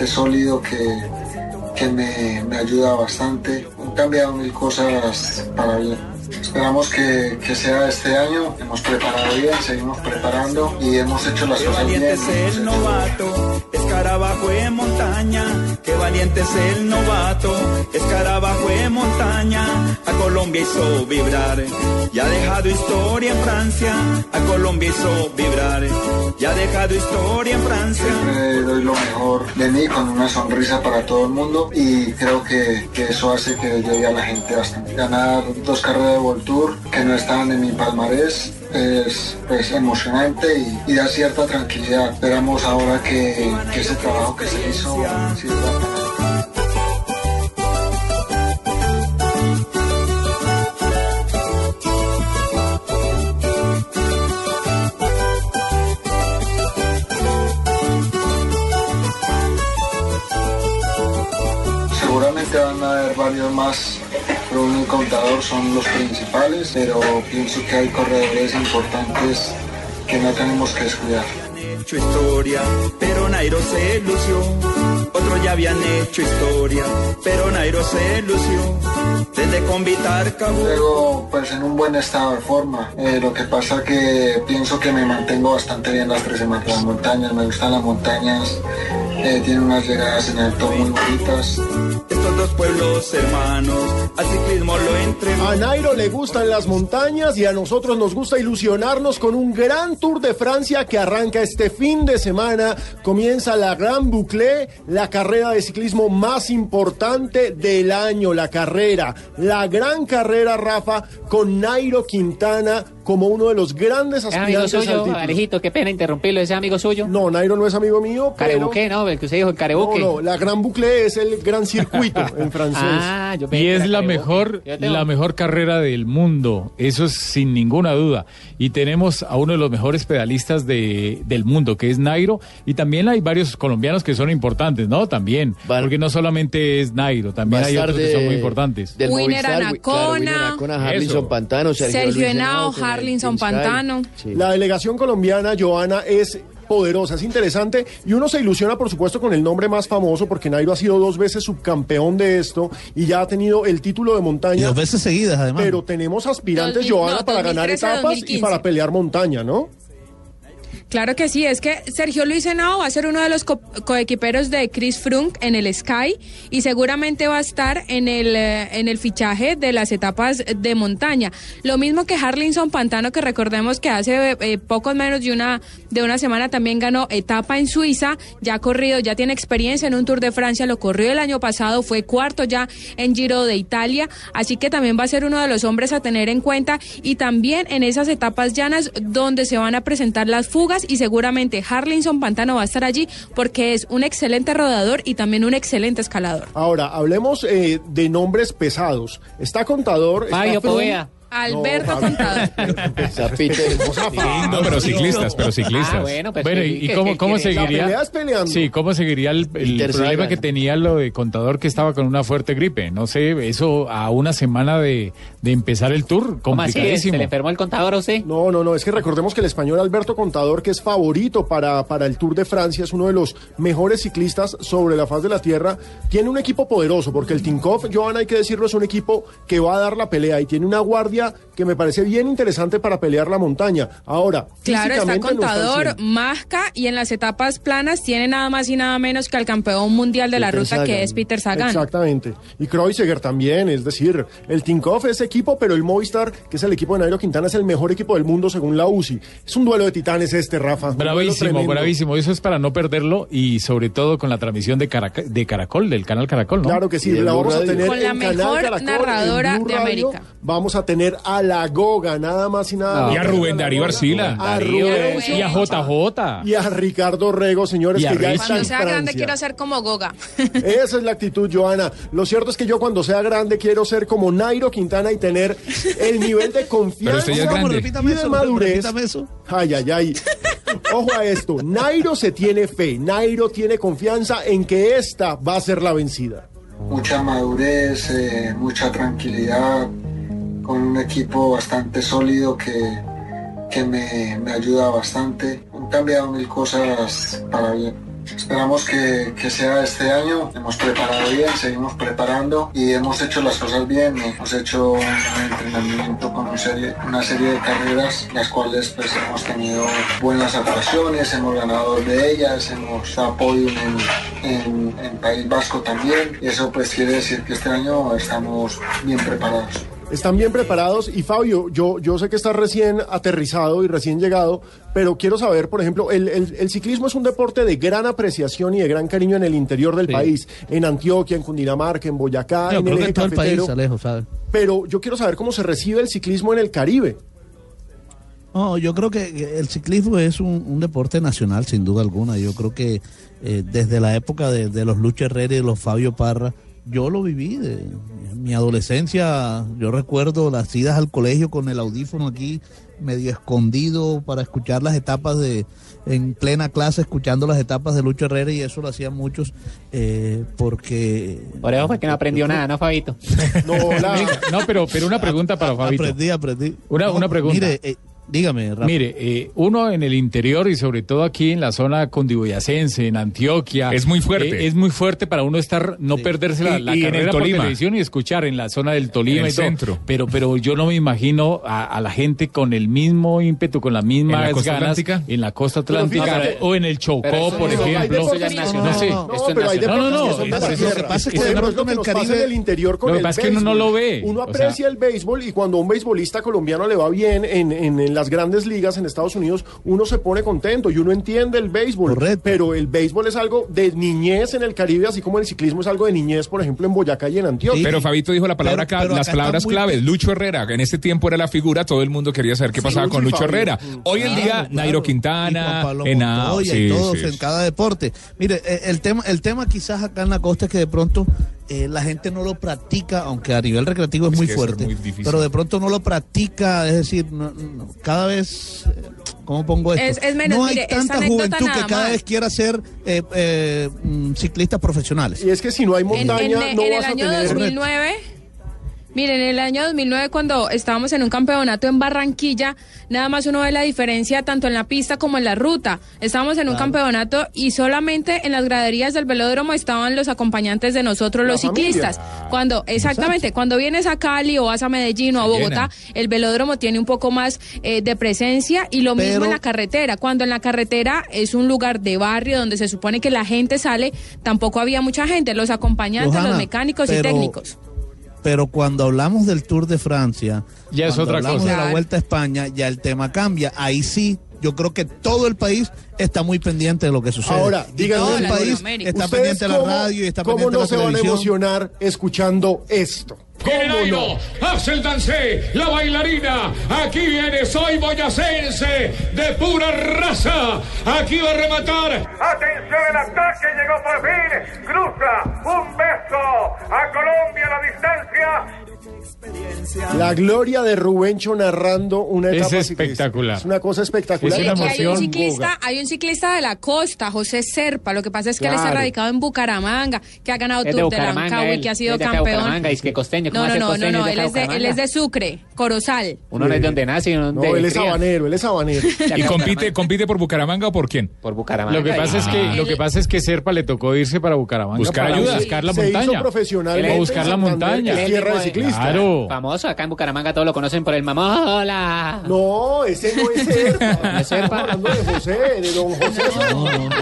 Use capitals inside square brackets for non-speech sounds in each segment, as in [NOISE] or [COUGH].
Bastante sólido que, que me, me ayuda bastante. Han cambiado mil cosas para bien. Esperamos que, que sea este año. Hemos preparado bien, seguimos preparando y hemos hecho las cosas bien. Escarabajo en montaña. Qué valiente es el novato, escarabajo en montaña. A Colombia hizo vibrar, ya ha dejado historia en Francia. A Colombia hizo vibrar, ya ha dejado historia en Francia. Siempre doy lo mejor de mí con una sonrisa para todo el mundo y creo que, que eso hace que llegue a la gente bastante. Ganar dos carreras de World Tour que no estaban en mi palmarés es pues, emocionante y, da cierta tranquilidad. Esperamos ahora que, que ese trabajo que se hizo sirva para... Seguramente van a haber varios más, pero un contador son los principales, pero pienso que hay corredores importantes que no tenemos que descuidar. hecho historia, pero Nairo se lució. Otros ya habían hecho historia, pero Nairo se lució. Desde Convitar Cabo. Luego, pues en un buen estado de forma. Eh, lo que pasa que pienso que me mantengo bastante bien las tres semanas. Las montañas, me gustan las montañas. Eh, tiene unas llegadas en alto muy bonitas. Estos dos pueblos hermanos, A Nairo le gustan las montañas y a nosotros nos gusta ilusionarnos con un gran Tour de Francia que arranca este fin de semana. Comienza la Gran Boucle, la carrera de ciclismo más importante del año, la carrera, la gran carrera, Rafa, con Nairo Quintana como uno de los grandes Es amigo aspirantes al suyo. Alejito, qué pena interrumpirlo, ese amigo suyo. No, Nairo no es amigo mío, pero... Carebuque, ¿no? El que usted dijo, el Carebuque. No, no, la Gran Boucle es el gran circuito [LAUGHS] en francés. Ah, yo Y es la mejor, tengo- la mejor carrera del mundo, eso es sin ninguna duda. Y tenemos a uno de los mejores pedalistas de, del mundo, que es Nairo, y también hay varios colombianos que son importantes, ¿no? También, porque no solamente es Nairo, también hay otros tarde que son muy importantes. Del Winner Movistar, Anacona. claro, Winner Anacona, Harlinson Eso. Pantano, Sergio, Sergio Luis Henao, Sky. Pantano. Sí. La delegación colombiana, Joana, es poderosa, es interesante y uno se ilusiona por supuesto con el nombre más famoso porque Nairo ha sido dos veces subcampeón de esto y ya ha tenido el título de Y montaña. dos veces seguidas, además. Pero tenemos aspirantes, 2000, Joana, no, para ganar 2013, etapas y 2015. para pelear montaña, ¿no? Claro que sí, es que Sergio Luis Henao va a ser uno de los co- coequiperos de Chris Froome en el Sky y seguramente va a estar en el, eh, en el fichaje de las etapas de montaña. Lo mismo que Harlinson Pantano, que recordemos que hace eh, poco menos de una, de una semana también ganó etapa en Suiza, ya ha corrido, ya tiene experiencia en un Tour de Francia, lo corrió el año pasado, fue cuarto ya en Giro de Italia, así que también va a ser uno de los hombres a tener en cuenta y también en esas etapas llanas donde se van a presentar las fugas y seguramente Harlinson Pantano va a estar allí porque es un excelente rodador y también un excelente escalador. Ahora, hablemos eh, de nombres pesados. Está Contador, Fabio. Poveda. Alberto No, Contador. [LAUGHS] No, pero ciclistas, pero ciclistas. Ah, bueno, pues Bueno, ¿y, que- cómo, que cómo seguiría? Sí, ¿cómo seguiría el, el problema que tenía lo de contador que estaba con una fuerte gripe? No sé, eso a una semana de, de empezar el tour, ¿Cómo así? ¿Se le enfermó el contador a usted? No, no, no, es que recordemos que el español Alberto Contador, que es favorito para, para el Tour de Francia, es uno de los mejores ciclistas sobre la faz de la tierra, tiene un equipo poderoso, porque el Tinkoff, Johan, hay que decirlo, es un equipo que va a dar la pelea y tiene una guardia que me parece bien interesante para pelear la montaña. Ahora, Claro, está no Contador, 100. Masca y en las etapas planas tiene nada más y nada menos que al campeón mundial de la ruta que es Peter Sagan. Exactamente. Y Kreuziger también, es decir, el Tinkoff es equipo, pero el Movistar, que es el equipo de Nairo Quintana, es el mejor equipo del mundo según la UCI. Es un duelo de titanes este, Rafa. Bravísimo, bravísimo. Eso es para no perderlo y sobre todo con la transmisión de, Caraca- de Caracol, del canal Caracol, ¿no? Claro que sí, la vamos a Radio. tener Con la mejor Caracol, narradora de Radio. América. Vamos a tener a la Goga, nada más y nada No. menos Y a Rubén Darío. Arcila. A Darío, Rubén Rubén. y a JJ. y a Ricardo Rego, señores, Y a que ya Cuando sea grande Francia. quiero ser como Goga. Esa es la actitud, Joana. Lo cierto es que yo cuando sea grande quiero ser como Nairo Quintana y tener el nivel de [LAUGHS] confianza y de madurez. Ay, ay, ay. Ojo a esto. Nairo se tiene fe. Nairo tiene confianza en que esta va a ser la vencida. mucha madurez, eh, mucha tranquilidad, con un equipo bastante sólido que, que me, me ayuda bastante. Han cambiado mil cosas para bien. Esperamos que, que sea este año. Hemos preparado bien, seguimos preparando y hemos hecho las cosas bien. Hemos hecho un entrenamiento con una serie de carreras, las cuales pues hemos tenido buenas actuaciones, hemos ganado de ellas, hemos dado en, en, en País Vasco también. Y eso pues quiere decir que este año estamos bien preparados. Están bien preparados y Fabio, yo, yo sé que estás recién aterrizado y recién llegado, pero quiero saber, por ejemplo, el, el- el ciclismo es un deporte de gran apreciación y de gran cariño en el interior del Sí. país, en Antioquia, en Cundinamarca, en Boyacá, Yo en el eje en todo el país, Alejo, ¿sabes? Pero yo quiero saber cómo se recibe el ciclismo en el Caribe. No, yo creo que el ciclismo es un, un deporte nacional, sin duda alguna. Yo creo que eh, desde la época de, de los Lucho Herrera y de los Fabio Parra, yo lo viví. De, en mi adolescencia, yo recuerdo las idas al colegio con el audífono aquí, medio escondido, para escuchar las etapas de. En plena clase, escuchando las etapas de Lucho Herrera, y eso lo hacían muchos, eh, porque. Por eso fue que no aprendió nada, ¿no, Fabito? No, [LAUGHS] pero, pero una pregunta para Fabito. Aprendí, aprendí. Una- una pregunta. Mire, eh, dígame, Rafa. Mire, eh, uno en el interior y sobre todo aquí en la zona condiboyacense, en Antioquia. Es muy fuerte. eh, es muy fuerte para uno estar, no perderse la, Y- la y en el carrera por Tolima. televisión y escuchar en la zona del Tolima En el y todo. centro. Pero, pero yo no me imagino a, a la gente con el mismo ímpetu, con las mismas ¿En la costa ganas atlántica? en la costa atlántica fíjate- o en el Chocó, por eso- hay ejemplo. Eso ya es deportes- nacional. No sé. No, No, no, la lo que pasa es que en el Caribe- en el interior con Lo que pasa es que uno no lo ve. Uno aprecia el béisbol y cuando a un beisbolista colombiano le va bien en, en- en las grandes ligas en Estados Unidos, uno se pone contento y uno entiende el béisbol. Correcto. Pero el béisbol es algo de niñez en el Caribe, así como el ciclismo es algo de niñez, por ejemplo, en Boyacá y en Antioquia. Sí. Pero Fabito dijo la palabra Pero- las acá palabras muy- claves. Lucho Herrera, en este tiempo era la figura, todo el mundo quería saber qué pasaba Lucho con Lucho Fabio. Herrera. Mm. Hoy en día, Claro, Nairo Quintana, Henao, sí, y todos sí, en sí. cada deporte. Mire, eh, el tema, el tema quizás acá en la costa es que de pronto eh, la gente no lo practica, aunque a nivel recreativo es, Es muy es fuerte, muy pero de pronto no lo practica, es decir, no- no, cada vez, eh, ¿cómo pongo esto? Es- es menos, no hay mire, tanta juventud que cada más. vez quiera ser eh, eh, mm, ciclistas profesionales. Y es que si no hay En, montaña, en- no en vas el a año tener... 2009, miren, en el año 2009 cuando estábamos en un campeonato en Barranquilla, nada más uno ve la diferencia tanto en la pista como en la ruta. Estábamos en un campeonato y solamente en las graderías del velódromo estaban los acompañantes de nosotros, La los familia. ciclistas. Cuando, exactamente, cuando vienes a Cali o vas a Medellín o a Bogotá, el velódromo tiene un poco más eh, de presencia y lo mismo en la carretera. Cuando en la carretera es un lugar de barrio donde se supone que la gente sale, tampoco había mucha gente, los acompañantes, los mecánicos y técnicos. Pero cuando hablamos del Tour de Francia, Ya es cuando otra hablamos cosa. de la. Vuelta a España, ya el tema cambia. Ahí sí, yo creo que todo el país está muy pendiente de lo que sucede. Ahora, díganme todo el país está ¿Ustedes pendiente de la cómo- radio y está ¿Cómo pendiente no de se la van a televisión. emocionar escuchando esto? ¿Cómo no? hace el dancé, la bailarina. Aquí viene, soy boyacense, de pura raza. Aquí va a rematar. Atención, el ataque llegó por fin. Cruza un beso a Colombia a la distancia. La gloria de Rubencho narrando una Es etapa ciclística. espectacular. Es una cosa espectacular. Es una hay un ciclista, hay un ciclista de la costa, José Serpa. Lo que pasa es que él está radicado en Bucaramanga, que ha ganado Es de Tour de Bucaramanga, Rancagua y que ha sido Es campeón. Bucaramanga, es que costeño, ¿cómo No, no, no, no, costeño? no, Es él es de, él es Sucre, Corozal. Uno no es de donde nace uno No, de él es habanero, él es habanero. [LAUGHS] ¿Y compite, compite por Bucaramanga o por quién? Por Bucaramanga. Lo que pasa es que lo que pasa es que Serpa le tocó irse para Bucaramanga Buscar para ayuda. buscar la Se hizo montaña. buscar la montaña. es tierra de Él- ciclistas. Claro. Famoso, acá en Bucaramanga todos lo conocen por el mamola. No, ese no es Serpa. [LAUGHS] ¿No es Serpa? Estamos hablando de José, de don José.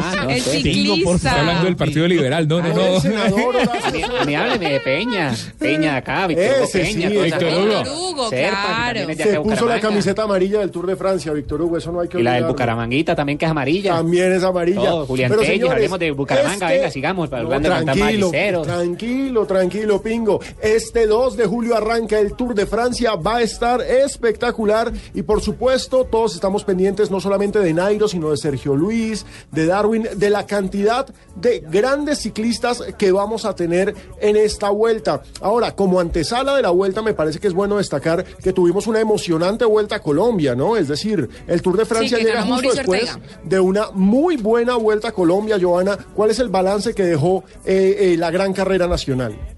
Ah, no El sé. Pingo, por ciclista. Está hablando del Partido Liberal. No, no, El no. senador [LAUGHS] mí hábleme de Peña. Peña acá, Víctor Hugo Ese Peña. sí, Víctor. Hugo. Serpa, claro. Se puso la camiseta amarilla del Tour de Francia, Víctor Hugo, eso no hay que Y la del. Bucaramanguita también, que es amarilla. También es amarilla. Todo, Julián Pero, señores, hablemos de Bucaramanga, venga, sigamos, hablando de tranquilo, tranquilo, tranquilo, Pingo. Este 2 de julio arranca el Tour de Francia, va a estar espectacular y por supuesto todos estamos pendientes no solamente de Nairo, sino de Sergio Luis, de Darwin, de la cantidad de grandes ciclistas que vamos a tener en esta vuelta. Ahora, como antesala de la vuelta, me parece que es bueno destacar que tuvimos una emocionante vuelta a Colombia, ¿no? Es decir, el Tour de Francia llega justo Mauricio después Ortega. de una muy buena vuelta a Colombia, Joana. ¿Cuál es el balance que dejó eh, eh, la gran carrera nacional?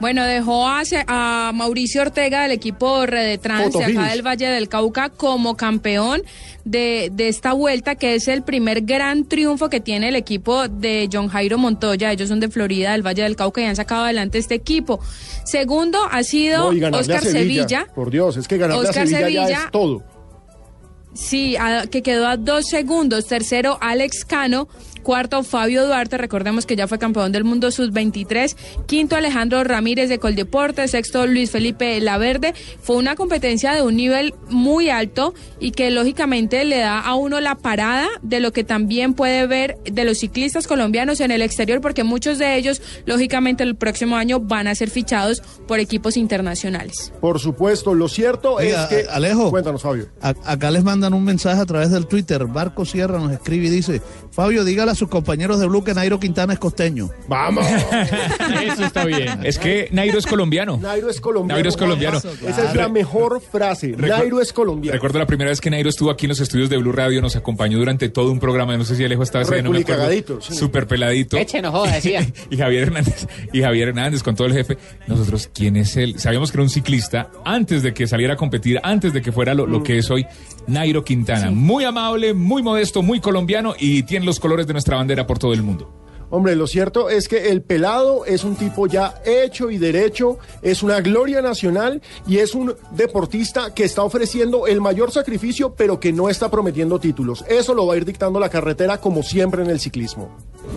Bueno, dejó a, a Mauricio Ortega del equipo Redetrans de acá del Valle del Cauca como campeón de, de esta vuelta, que es el primer gran triunfo que tiene el equipo de John Jairo Montoya. Ellos son de Florida, del Valle del Cauca, y han sacado adelante este equipo. Segundo ha sido No, Oscar Sevilla, Sevilla. Por Dios, es que ganarle Oscar a Sevilla, ya Sevilla. es todo. Sí, a- que quedó a dos segundos. Tercero, Alex Cano. Cuarto, Fabio Duarte. Recordemos que ya fue campeón del mundo sub-23. Quinto, Alejandro Ramírez de Coldeporte. Sexto, Luis Felipe Laverde. Fue una competencia de un nivel muy alto y que lógicamente le da a uno la parada de lo que también puede ver de los ciclistas colombianos en el exterior, porque muchos de ellos, lógicamente, el próximo año van a ser fichados por equipos internacionales. Por supuesto, lo cierto Oiga, es que... Alejo. Cuéntanos, Fabio. A- acá les mandan un mensaje a través del Twitter. Barco Sierra nos escribe y dice: Fabio, dígale a sus compañeros de Blue que Nairo Quintana es costeño. ¡Vamos! [LAUGHS] Eso está bien. Es que Nairo es colombiano. Nairo es colombiano. Nairo es colombiano. Esa es la mejor frase. Nairo es colombiano. Recuerdo la primera vez que Nairo estuvo aquí en los estudios de Blue Radio, nos acompañó durante todo un programa, no sé si Alejo estaba ese no me acuerdo. Sí. Súper peladito. Eche, no joda, decía. [LAUGHS] y Javier Hernández, y Javier Hernández con todo el jefe. Nosotros, ¿quién es él? Sabíamos que era un ciclista antes de que saliera a competir, antes de que fuera lo, lo que es hoy Nairo Quintana. Muy amable, muy modesto, muy colombiano y tiene los colores de nuestra bandera por todo el mundo. Hombre, lo cierto es que el pelado es un tipo ya hecho y derecho, es una gloria nacional y es un deportista que está ofreciendo el mayor sacrificio, pero que no está prometiendo títulos. Eso lo va a ir dictando la carretera como siempre en el ciclismo.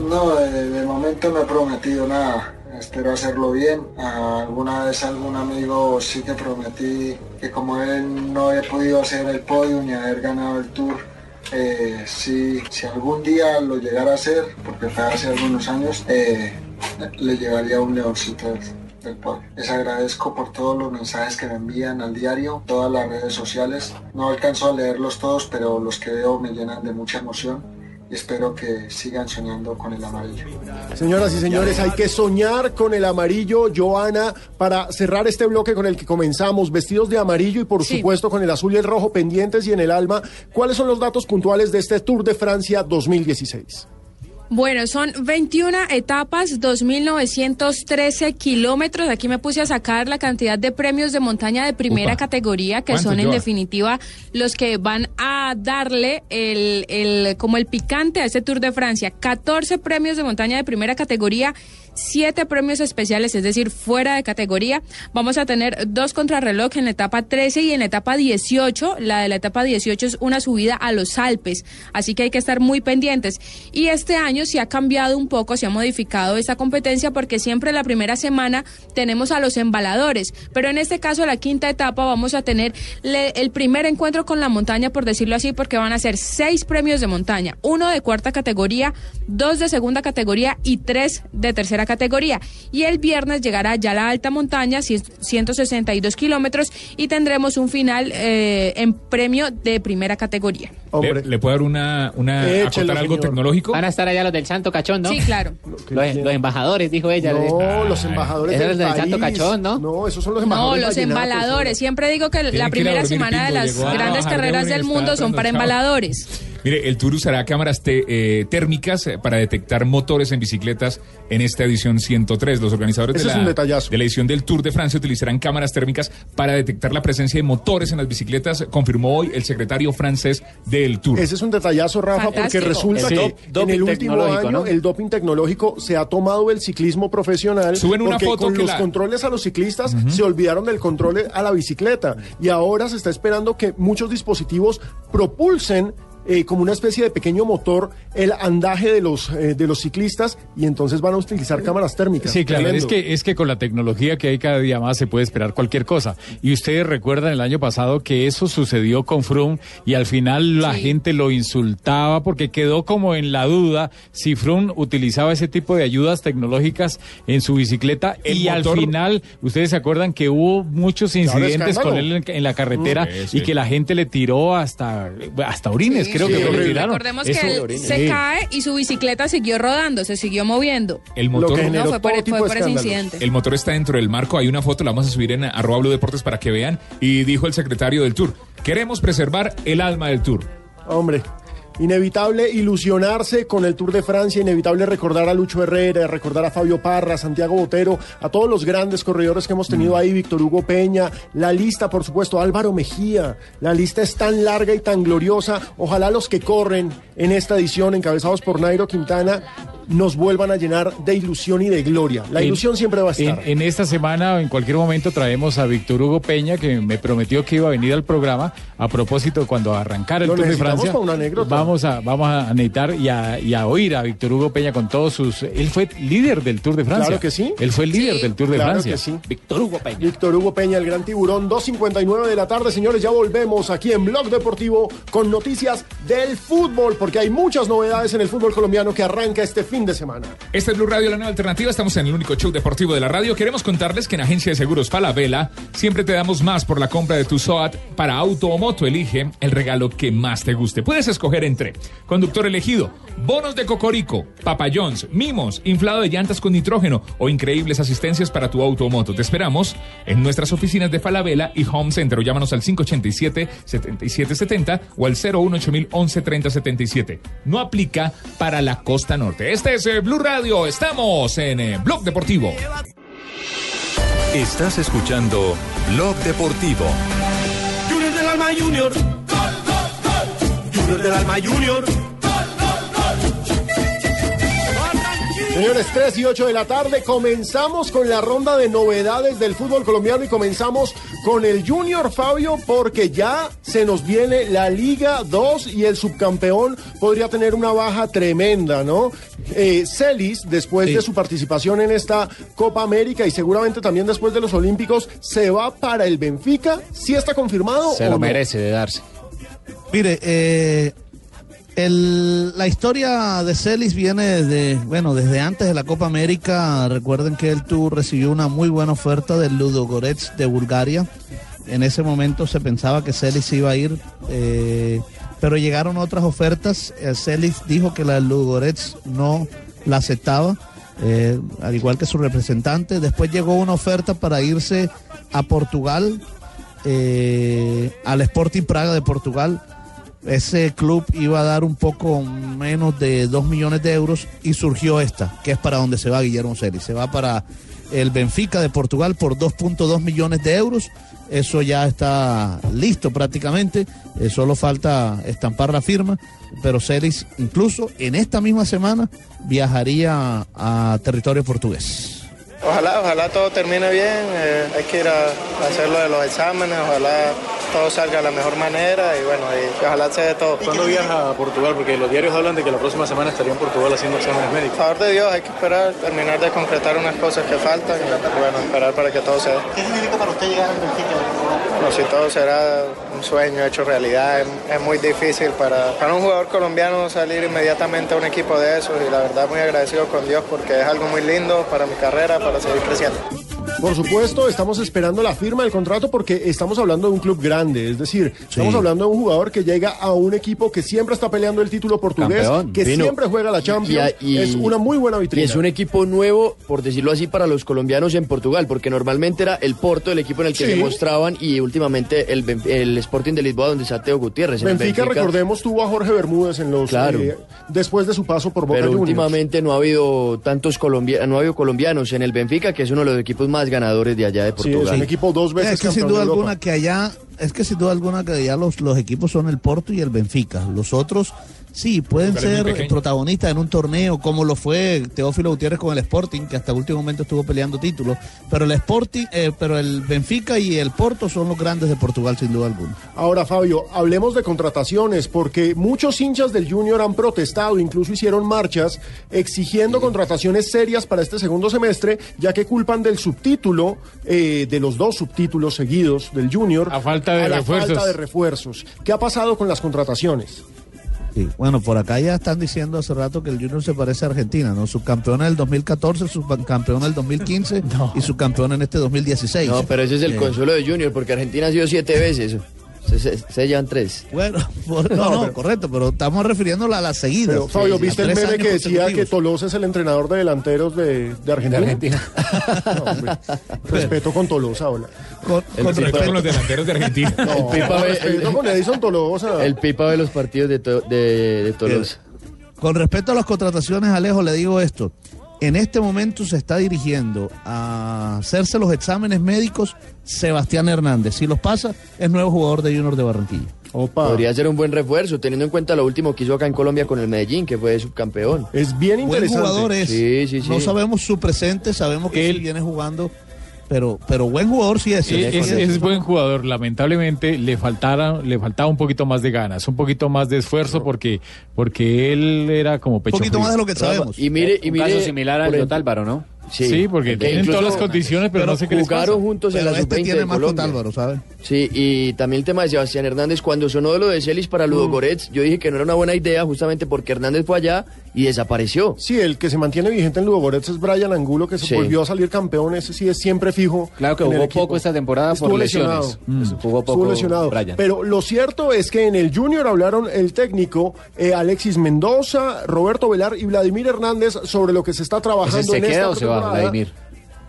No, de, de momento no he prometido nada. Espero hacerlo bien. Alguna vez algún amigo sí que prometí que como él no he podido hacer el podio ni haber ganado el tour, eh, si, si algún día lo llegara a hacer, porque fue hace algunos años, eh, le llevaría un leoncito del podio. Les agradezco por todos los mensajes que me envían al diario, todas las redes sociales. No alcanzo a leerlos todos, pero los que veo me llenan de mucha emoción y espero que sigan soñando con el amarillo. Señoras y señores, hay que soñar con el amarillo, Joana, para cerrar este bloque con el que comenzamos, vestidos de amarillo y por Sí. supuesto con el azul y el rojo pendientes y en el alma. ¿Cuáles son los datos puntuales de este Tour de Francia 2016? Bueno, son 21 etapas, 2.913 kilómetros. Aquí me puse a sacar la cantidad de premios de montaña de primera Upa. categoría, que ¿Cuántos son en lleva? definitiva los que van a darle el, el, como el picante a este Tour de Francia. 14 premios de montaña de primera categoría. Siete premios especiales, es decir, fuera de categoría. Vamos a tener dos contrarreloj en la etapa 13 y en la etapa 18. La de la etapa 18 es una subida a los Alpes, así que hay que estar muy pendientes. Y este año se ha cambiado un poco, se ha modificado esta competencia porque siempre la primera semana tenemos a los embaladores, pero en este caso la quinta etapa vamos a tener el primer encuentro con la montaña, por decirlo así, porque van a ser seis premios de montaña, uno de cuarta categoría, dos de segunda categoría y tres de tercera categoría. Y el viernes llegará ya la alta montaña, cien- 162 kilómetros, y tendremos un final eh, en premio de primera categoría. ¿Le, Hombre, le puedo dar una, una acotar algo señor. tecnológico? Van a estar allá los del Santo Cachón, ¿no? Sí, claro. Los, los embajadores, dijo ella. no, Ah, los embajadores esos del del Santo. Cachón, ¿no? No, esos son los No, embajadores. los vallenatos, embaladores. Siempre digo que la primera semana de las grandes carreras del mundo son para embaladores. Mire, el Tour usará cámaras te- eh, térmicas eh, para detectar motores en bicicletas en esta edición 103. Los organizadores Ese de es un la, de la edición del Tour de Francia utilizarán cámaras térmicas para detectar la presencia de motores en las bicicletas, confirmó hoy el secretario francés del Tour. Ese es un detallazo, Rafa, porque resulta Sí, que en el último año ¿no? el doping tecnológico se ha tomado el ciclismo profesional. Suben una porque foto con que los la- controles a los ciclistas se olvidaron del control a la bicicleta y ahora se está esperando que muchos dispositivos propulsen eh, como una especie de pequeño motor el andaje de los eh, de los ciclistas y entonces van a utilizar cámaras térmicas. Sí, claro, es que, es que con la tecnología que hay cada día más se puede esperar cualquier cosa. Y ustedes recuerdan el año pasado que eso sucedió con Froome y al final la Sí. gente lo insultaba porque quedó como en la duda si Froome utilizaba ese tipo de ayudas tecnológicas en su bicicleta El y al motor- final ustedes se acuerdan que hubo muchos incidentes con él en, en la carretera Mm, sí, y que la gente le tiró hasta, hasta orines, Sí, creo sí. que fue lo que tiraron. Recordemos Eso- que él se sí. cae y su bicicleta siguió rodando, se siguió moviendo. El Lo motor, que generó No, fue por, todo fue tipo de por ese escándalos. incidente. el motor está dentro del marco. Hay una foto, la vamos a subir en arroba Blue Deportes para que vean. Y dijo el secretario del Tour, queremos preservar el alma del Tour. Hombre, inevitable ilusionarse con el Tour de Francia, inevitable recordar a Lucho Herrera, recordar a Fabio Parra, Santiago Botero, a todos los grandes corredores que hemos tenido ahí, Víctor Hugo Peña, la lista, por supuesto, Álvaro Mejía. La lista es tan larga y tan gloriosa. Ojalá los que corren en esta edición, encabezados por Nairo Quintana, nos vuelvan a llenar de ilusión y de gloria. La En- ilusión siempre va a estar. en esta semana o en cualquier momento traemos a Víctor Hugo Peña, que me prometió que iba a venir al programa a propósito cuando arrancara el Lo Tour de Francia. para una anécdota. Vamos a, vamos a necesitar y a, y a oír a Víctor Hugo Peña con todos sus. Él fue líder del Tour de Francia. Claro que sí. Él fue el líder Sí. del Tour de Claro Francia. que sí. Víctor Hugo Peña. Víctor Hugo Peña, el gran tiburón, 2.59 de la tarde, señores, ya volvemos aquí en Blog Deportivo con noticias del fútbol, porque hay muchas novedades en el fútbol colombiano que arranca este fin de semana. Este es Blue Radio, la nueva alternativa. Estamos en el único show deportivo de la radio. Queremos contarles que en Agencia de Seguros Falabella siempre te damos más por la compra de tu SOAT para auto o moto. Elige el regalo que más te guste. Puedes escoger entre conductor elegido, bonos de cocorico, papayons, mimos, inflado de llantas con nitrógeno o increíbles asistencias para tu auto o moto. Te esperamos en nuestras oficinas de Falabella y Home Center. O llámanos al 587-7770 o al 018 No aplica para la costa norte. Este es eh, Blue Radio. Estamos en eh, Blog Deportivo. Estás escuchando Blog Deportivo. Junior del Alma Junior. Junior del Alma Junior. Señores, 3 y 8 de la tarde, comenzamos con la ronda de novedades del fútbol colombiano y comenzamos con el Junior Fabio porque ya se nos viene la Liga 2 y el subcampeón podría tener una baja tremenda, ¿no? Eh, Celis, después Sí. de su participación en esta Copa América y seguramente también después de los Olímpicos, se va para el Benfica. ¿Sí está confirmado? Se o lo no? merece de darse. Mire, eh, la historia de Celis viene desde, bueno, desde antes de la Copa América. Recuerden que él tuvo, recibió una muy buena oferta del Ludogorets de Bulgaria. En ese momento se pensaba que Celis iba a ir, eh, pero llegaron otras ofertas. Eh, Celis dijo que la del Ludogorets no la aceptaba, al igual que su representante. Después llegó una oferta para irse a Portugal, eh, al Sporting Praga de Portugal. Ese club iba a dar un poco menos de 2 millones de euros y surgió esta, que es para donde se va Guillermo Celis. Se va para el Benfica de Portugal por 2.2 millones de euros. Eso ya está listo prácticamente. Eh, solo falta estampar la firma. Pero Celis incluso en esta misma semana viajaría a territorio portugués. Ojalá, ojalá todo termine bien, eh, hay que ir a, a hacer lo de los exámenes, ojalá todo salga de la mejor manera y bueno, y ojalá se dé todo. ¿Cuándo viaja a Portugal? Porque los diarios hablan de que la próxima semana estaría en Portugal haciendo exámenes médicos. Por favor de Dios, hay que esperar, terminar de concretar unas cosas que faltan y bueno, esperar para que todo se dé. ¿Qué significa para usted llegar al Benfica? Bueno, si todo será sueño hecho realidad, es, es muy difícil para, para un jugador colombiano salir inmediatamente a un equipo de esos y la verdad muy agradecido con Dios porque es algo muy lindo para mi carrera, para seguir creciendo. Por supuesto, estamos esperando la firma del contrato porque estamos hablando de un club grande, es decir, estamos hablando de un jugador que llega a un equipo que siempre está peleando el título portugués, Campeón. que Vino. siempre juega la Champions, Y- y- es una muy buena Y vitrina. es un equipo nuevo, por decirlo así, para los colombianos en Portugal, porque normalmente era el Porto el equipo en el que Sí. se mostraban y últimamente el, Sporting de Lisboa donde está Teo Gutiérrez. Benfica, recordemos, tuvo a Jorge Bermúdez en los Claro. eh, después de su paso por Boca Pero Juniors. últimamente no ha habido tantos colombianos, no ha habido colombianos en el Benfica, que es uno de los equipos más ganadores de allá de Portugal. equipo dos Es que sin duda alguna que allá, es que sin duda alguna que allá los, los equipos son el Porto y el Benfica. Los otros sí pueden ser protagonistas en un torneo, como lo fue Teófilo Gutiérrez con el Sporting, que hasta último momento estuvo peleando títulos. Pero el Sporting, eh, pero el Benfica y el Porto son los grandes de Portugal sin duda alguna. Ahora, Fabio, hablemos de contrataciones, porque muchos hinchas del Junior han protestado, incluso hicieron marchas exigiendo contrataciones serias para este segundo semestre, ya que culpan del subtítulo, eh, de los dos subtítulos seguidos del Junior, a falta de la refuerzos. falta de refuerzos. ¿Qué ha pasado con las contrataciones? Sí, Bueno, por acá ya están diciendo hace rato que el Junior se parece a Argentina, ¿no? Subcampeona del 2014, subcampeona del 2015 y subcampeona en este 2016. No, pero ese es el Eh, consuelo de Junior, porque Argentina ha sido siete veces. Se, se- se llevan tres. Bueno, [LAUGHS] por- no, no, correcto, pero estamos refiriéndola a las seguidas. Pero, Fabio, Sí, ¿viste el meme que decía que. Tolosa es el entrenador de delanteros de, de Argentina? [LAUGHS] No, hombre. [LAUGHS] Respeto con Tolosa, hola. Con, El respeto con los delanteros de Argentina. No, El Pipa ve- respeto con Edison Tolosa. El Pipa de los partidos de, to- de, de Tolosa. Con respecto a las contrataciones, Alejo, le digo esto. En este momento se está dirigiendo a hacerse los exámenes médicos Sebastián Hernández. Si los pasa, es nuevo jugador de Junior de Barranquilla. Podría ser un buen refuerzo, teniendo en cuenta lo último que hizo acá en Colombia con el Medellín, que fue subcampeón. Es bien Buen jugador es. Sí, sí, sí. No sabemos su presente, sabemos que él viene jugando, pero, pero buen jugador sí es. Es, es- es buen jugador, lamentablemente le faltara, le faltaba un poquito más de ganas, un poquito más de esfuerzo porque, porque él era como pecho frío. Y mire, y Un mire. caso similar al de Otálvaro, ¿no? Sí, porque tienen todas las condiciones, pero, no sé qué les pasa. jugaron juntos en la este sub-20 de Colombia. ¿sabes? Sí, y también el tema de Sebastián Hernández, cuando sonó de lo de Celis para Ludo Mm. Goretz, yo dije que no era una buena idea justamente porque Hernández fue allá y desapareció. Sí, el que se mantiene vigente en Ludogorets es Brian Angulo, que se Sí. volvió a salir campeón. Ese sí es siempre fijo. Claro que jugó poco esta temporada Estuvo por lesiones. lesionado. Mm. Jugó Estuvo poco lesionado. Brian. Pero lo cierto es que en el Junior hablaron el técnico eh, Alexis Mendoza, Roberto Velar y Vladimir Hernández sobre lo que se está trabajando ¿Ese se en queda esta o se va. Vladimir?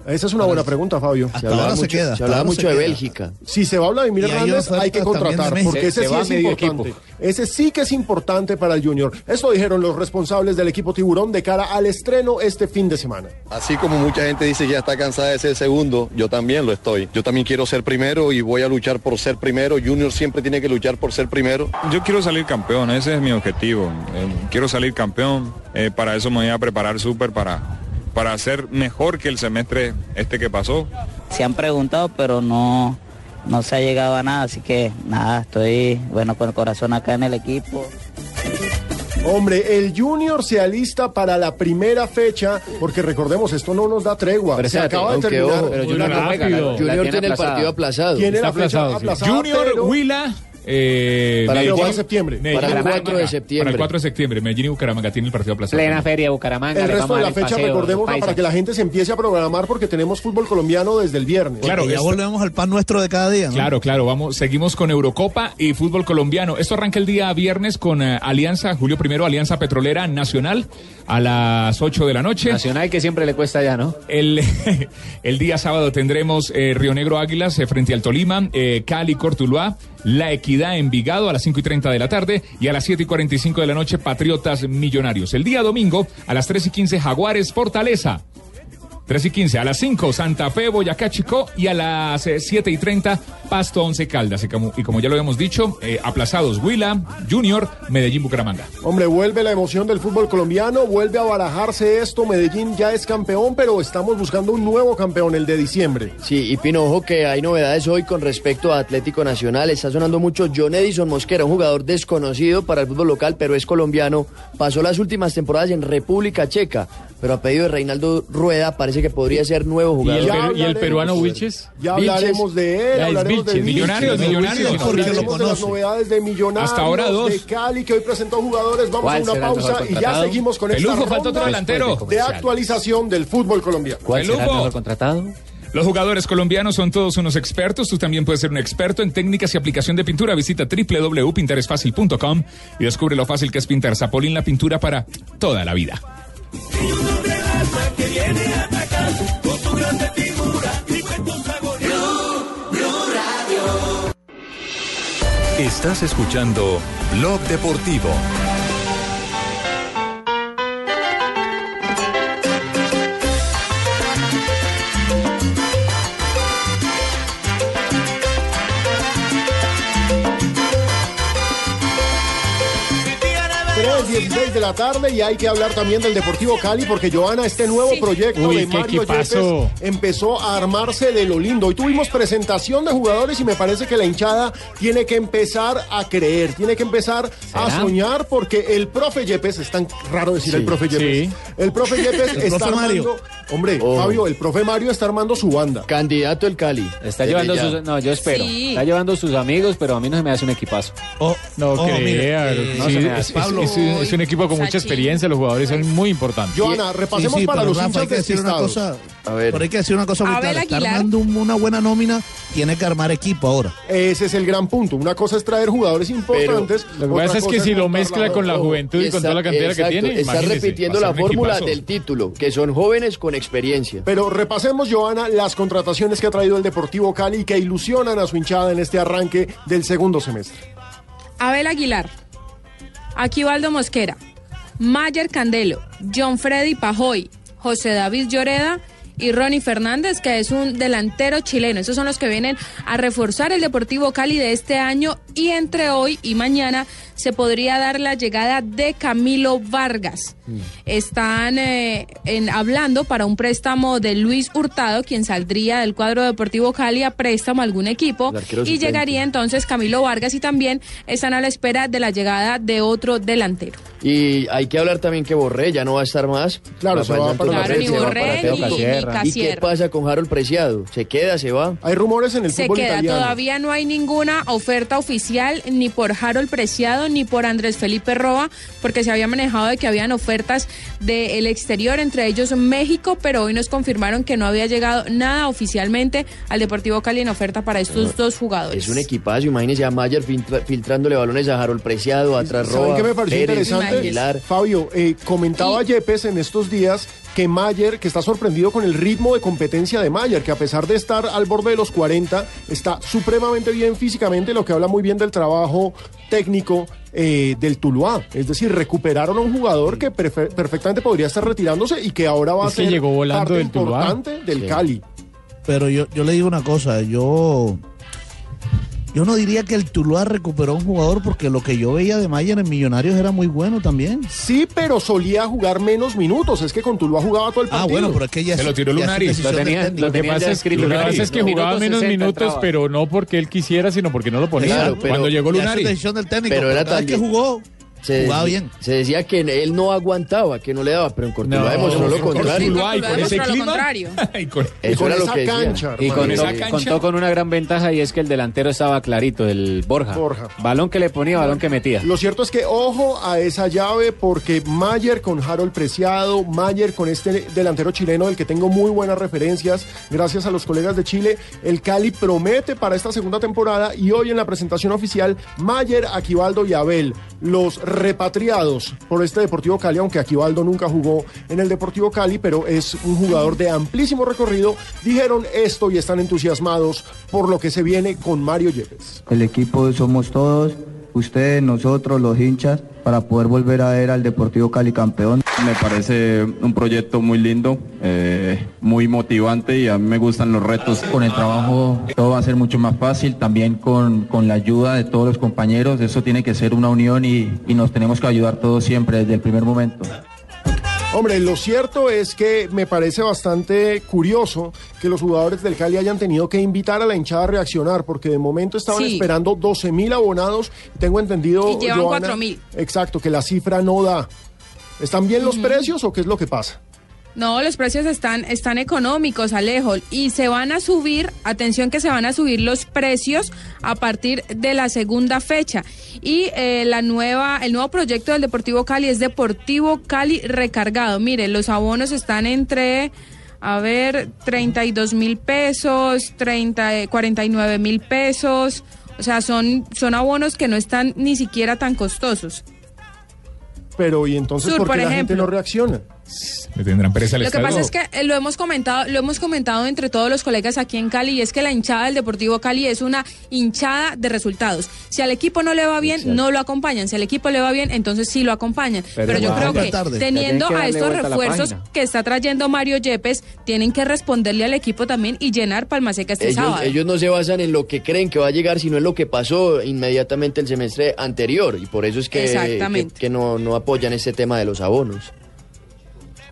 Esa es una buena pregunta, Fabio. Se hablaba mucho, se hablaba mucho de Bélgica. Si se va Vladimir Y hay Hernández, hay que contratar, porque Se- ese se sí es importante. equipo. Ese sí que es importante para el Junior. Eso dijeron los responsables del equipo Tiburón de cara al estreno este fin de semana. Así como mucha gente dice que ya está cansada de ser segundo, yo también lo estoy. Yo también quiero ser primero y voy a luchar por ser primero. Junior siempre tiene que luchar por ser primero. Yo quiero salir campeón, ese es mi objetivo. Eh, quiero salir campeón, eh, para eso me voy a preparar súper para, para ser mejor que el semestre este que pasó. Se han preguntado, pero no, no se ha llegado a nada, así que nada, estoy bueno con el corazón acá en el equipo. Hombre, el Junior se alista para la primera fecha, porque recordemos, esto no nos da tregua. Pero se acaba de terminar. ojo, pero Junior no juega, la- la Junior tiene tiene el partido aplazado. Tiene Está la fecha aplazado, sí. aplazada, Junior, pero- Huila. Eh, Para el Medellín. 4 de septiembre. Medellín, Para el Bucaramanga. 4 de septiembre. Para el 4 de septiembre. Medellín y Bucaramanga tienen el partido aplazado. Plena feria de Bucaramanga. El resto vamos de la fecha, paseo, recordemos, para que la gente se empiece a programar, porque tenemos fútbol colombiano desde el viernes. Claro, ya volvemos al pan nuestro de cada día. ¿no? Claro, claro, vamos, seguimos con Eurocopa y fútbol colombiano. Esto arranca el día viernes con eh, Alianza, Julio Primero, Alianza Petrolera Nacional a las 8 de la noche. Nacional que siempre le cuesta ya, ¿no? El, [LAUGHS] el día sábado tendremos eh, Río Negro Águilas eh, frente al Tolima, eh, Cali Cortuluá, La Equidad Envigado a las 5 y 30 de la tarde y a las 7 y 45 de la noche Patriotas Millonarios. El día domingo a las 3 y 15 Jaguares Fortaleza. 3 y 15 a las 5 Santa Fe, Boyacá Chico y a las eh, 7 y 30 Pasto Once Caldas. Y como, y como ya lo habíamos dicho, eh, aplazados Huila, Junior, Medellín, Bucaramanga. Hombre, vuelve la emoción del fútbol colombiano, vuelve a barajarse esto. Medellín ya es campeón, pero estamos buscando un nuevo campeón, el de diciembre. Sí, y Pino, ojo que hay novedades hoy con respecto a Atlético Nacional. Está sonando mucho John Edison Mosquera, un jugador desconocido para el fútbol local, pero es colombiano. Pasó las últimas temporadas en República Checa, pero a pedido de Reinaldo Rueda parece que podría ser nuevo ¿Y jugador. el, peru- y el peruano Wilches? Ya hablaremos de él, Ya hablaremos de Vilches, Millonarios, Millonarios, porque de las novedades de Millonarios, Hasta ahora dos. de Cali, que hoy presentó jugadores. Vamos ¿Cuál a una pausa y ya seguimos con El esta Lujo, falta otro ronda delantero. de actualización del fútbol colombiano. ¿Cuál El será el Lugo. mejor contratado? Los jugadores colombianos son todos unos expertos. Tú también puedes ser un experto en técnicas y aplicación de pintura. Visita www.pintaresfacil.com y descubre lo fácil que es pintar. Zapolín, la pintura para toda la vida. Que viene a atacar con su grande figura y cuento sabor. Blue, Blue Radio. Estás escuchando Blog Deportivo. La tarde y hay que hablar también del Deportivo Cali porque Joana, este nuevo proyecto Uy, de Mario equipazo. Yepes empezó a armarse de lo lindo. Hoy tuvimos presentación de jugadores y me parece que la hinchada tiene que empezar a creer, tiene que empezar a soñar porque el profe Yepes, es tan raro decir Sí, el profe Yepes, sí. el profe [LAUGHS] Yepes El está profe Mario. armando, hombre, Oh. Fabio, el profe Mario está armando su banda. Candidato el Cali. Está Desde llevando ya. sus. No, yo espero. Sí. Está llevando sus amigos, pero a mí no se me hace un equipazo. Oh, No oh, crea, mire, eh, sí, no se me es, es- es un equipo con mucha experiencia, los jugadores son muy importantes. Joana, repasemos sí, sí, para pero los Rafa, hinchas hay que decir una cosa. A ver. Pero hay que decir una cosa muy clara. Está armando un- una buena nómina, tiene que armar equipo ahora. Ese es el gran punto. Una cosa es traer jugadores importantes. Lo que pasa es que si lo mezcla la con la juventud y, con toda la cantidad exacto, que tiene, Está repitiendo la fórmula equipazo. del título, que son jóvenes con experiencia. Pero repasemos, Joana, las contrataciones que ha traído el Deportivo Cali y que ilusionan a su hinchada en este arranque del segundo semestre. Abel Aguilar, Aquivaldo Mosquera, Mayer Candelo, John Freddy Pajoy, José David Lloreda y Ronnie Fernández, que es un delantero chileno. Esos son los que vienen a reforzar el Deportivo Cali de este año y entre hoy y mañana se podría dar la llegada de Camilo Vargas. Están eh, en- hablando para un préstamo de Luis Hurtado, quien saldría del cuadro Deportivo Cali a préstamo a algún equipo y llegaría entonces Camilo Vargas y también están a la espera de la llegada de otro delantero. Y hay que hablar también que Borré ya no va a estar más. Claro, se va para Claro, ni Borré para ni, Teo ni Casierra. ¿Y qué pasa con Harold Preciado? ¿Se queda, se va? Hay rumores en el Se fútbol queda, italiano. todavía no hay ninguna oferta oficial ni por Harold Preciado ni por Andrés Felipe Roa, porque se había manejado de que habían ofertas del exterior, entre ellos México, pero hoy nos confirmaron que no había llegado nada oficialmente al Deportivo Cali en oferta para estos dos jugadores. Es un equipazo, imagínese a Mayer filtra- filtrándole balones a Harold Preciado, atrás ¿Saben Roa, qué me pareció Pérez, interesante? Aguilar. Fabio, eh, comentaba Yepes en estos días que Mayer, que está sorprendido con el ritmo de competencia de Mayer, que a pesar de estar al borde de los 40, está supremamente bien físicamente, lo que habla muy bien del trabajo técnico eh, del Tuluá. Es decir, recuperaron a un jugador que perfe- perfectamente podría estar retirándose y que ahora va Es a ser llegó volando parte del Tuluá. importante del Sí. Cali. Pero yo, yo le digo una cosa, yo yo no diría que el Tuluá recuperó un jugador porque lo que yo veía de Mayer en Millonarios era muy bueno también. Sí, pero solía jugar menos minutos. Es que con Tuluá jugaba todo el Ah, partido. bueno, pero es que ya Se lo tiró ya es Lunari. decisión Lo tenía- lo Lo que tenía pasa es que, escrito. lo que Lunari. pasa es que Minutos jugaba menos 60 minutos, entraba. pero no porque él quisiera, sino porque no lo ponía. Claro, pero- Cuando llegó Ya es Lunari. decisión del técnico. Pero era vez que jugó, Se, jugaba bien. se decía que él no aguantaba, que no le daba, pero en Cortuluá No, demostró lo con contrario. Tuluá y Cortuluá con ese clima. contrario. [LAUGHS] y con- Eso con era lo esa que decía. cancha, Y hermano. contó, esa cancha. contó con una gran ventaja y es que el delantero estaba clarito, el Borja. Borja. Balón que le ponía, balón que metía. Lo cierto es que ojo a esa llave porque Mayer con Harold Preciado, Mayer con este delantero chileno del que tengo muy buenas referencias gracias a los colegas de Chile, el Cali promete para esta segunda temporada y hoy en la presentación oficial Mayer, Aquivaldo y Abel, los repatriados por este Deportivo Cali, aunque Aquivaldo nunca jugó en el Deportivo Cali, pero es un jugador de amplísimo recorrido, dijeron esto y están entusiasmados por lo que se viene con Mario Yepes. El equipo somos todos, ustedes, nosotros, los hinchas, para poder volver a ver al Deportivo Cali campeón. Me parece un proyecto muy lindo, eh, muy motivante y a mí me gustan los retos. Con el trabajo todo va a ser mucho más fácil, también con, con la ayuda de todos los compañeros, eso tiene que ser una unión y, y nos tenemos que ayudar todos siempre desde el primer momento. Hombre, lo cierto es que me parece bastante curioso que los jugadores del Cali hayan tenido que invitar a la hinchada a reaccionar, porque de momento estaban Sí. esperando 12 mil abonados. Tengo entendido. Y llevan Joana, 4.000. Exacto, que la cifra no da. ¿Están bien los precios o qué es lo que pasa? No, los precios están, están económicos, Alejo, y se van a subir, atención que se van a subir los precios a partir de la segunda fecha. Y eh, la nueva, el nuevo proyecto del Deportivo Cali es Deportivo Cali Recargado. Mire, los abonos están entre, a ver, 32 mil pesos, 30, eh, 49 mil pesos. O sea, son, son abonos que no están ni siquiera tan costosos. Pero, ¿y entonces Sur, por qué por la gente no reacciona? Le tendrán pereza Lo que pasa es que eh, lo hemos comentado, lo hemos comentado entre todos los colegas aquí en Cali y es que la hinchada del Deportivo Cali es una hinchada de resultados. Si al equipo no le va bien, no lo acompañan. Si al equipo le va bien, entonces sí lo acompañan. Pero Pero, yo creo que tarde. teniendo que a estos refuerzos que está trayendo Mario Yepes, tienen que responderle al equipo también y llenar Palmaseca este Ellos, sábado. ellos no se basan en lo que creen que va a llegar, sino en lo que pasó inmediatamente el semestre anterior. Y por eso es que, que no, no apoyan este tema de los abonos.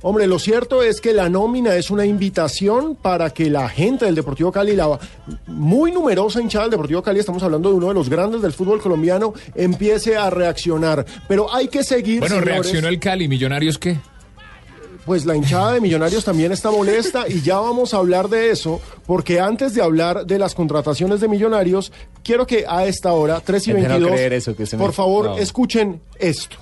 Hombre, lo cierto es que la nómina es una invitación para que la gente del Deportivo Cali, la muy numerosa hinchada del Deportivo Cali, estamos hablando de uno de los grandes del fútbol colombiano, empiece a reaccionar. Pero hay que seguir. Bueno, señores. reaccionó el Cali, Millonarios qué? Pues la hinchada de Millonarios también está molesta y ya vamos a hablar de eso, porque antes de hablar de las contrataciones de Millonarios, quiero que a esta hora, 3 y Es de no 22, creer eso que usted me- por favor, No. escuchen esto.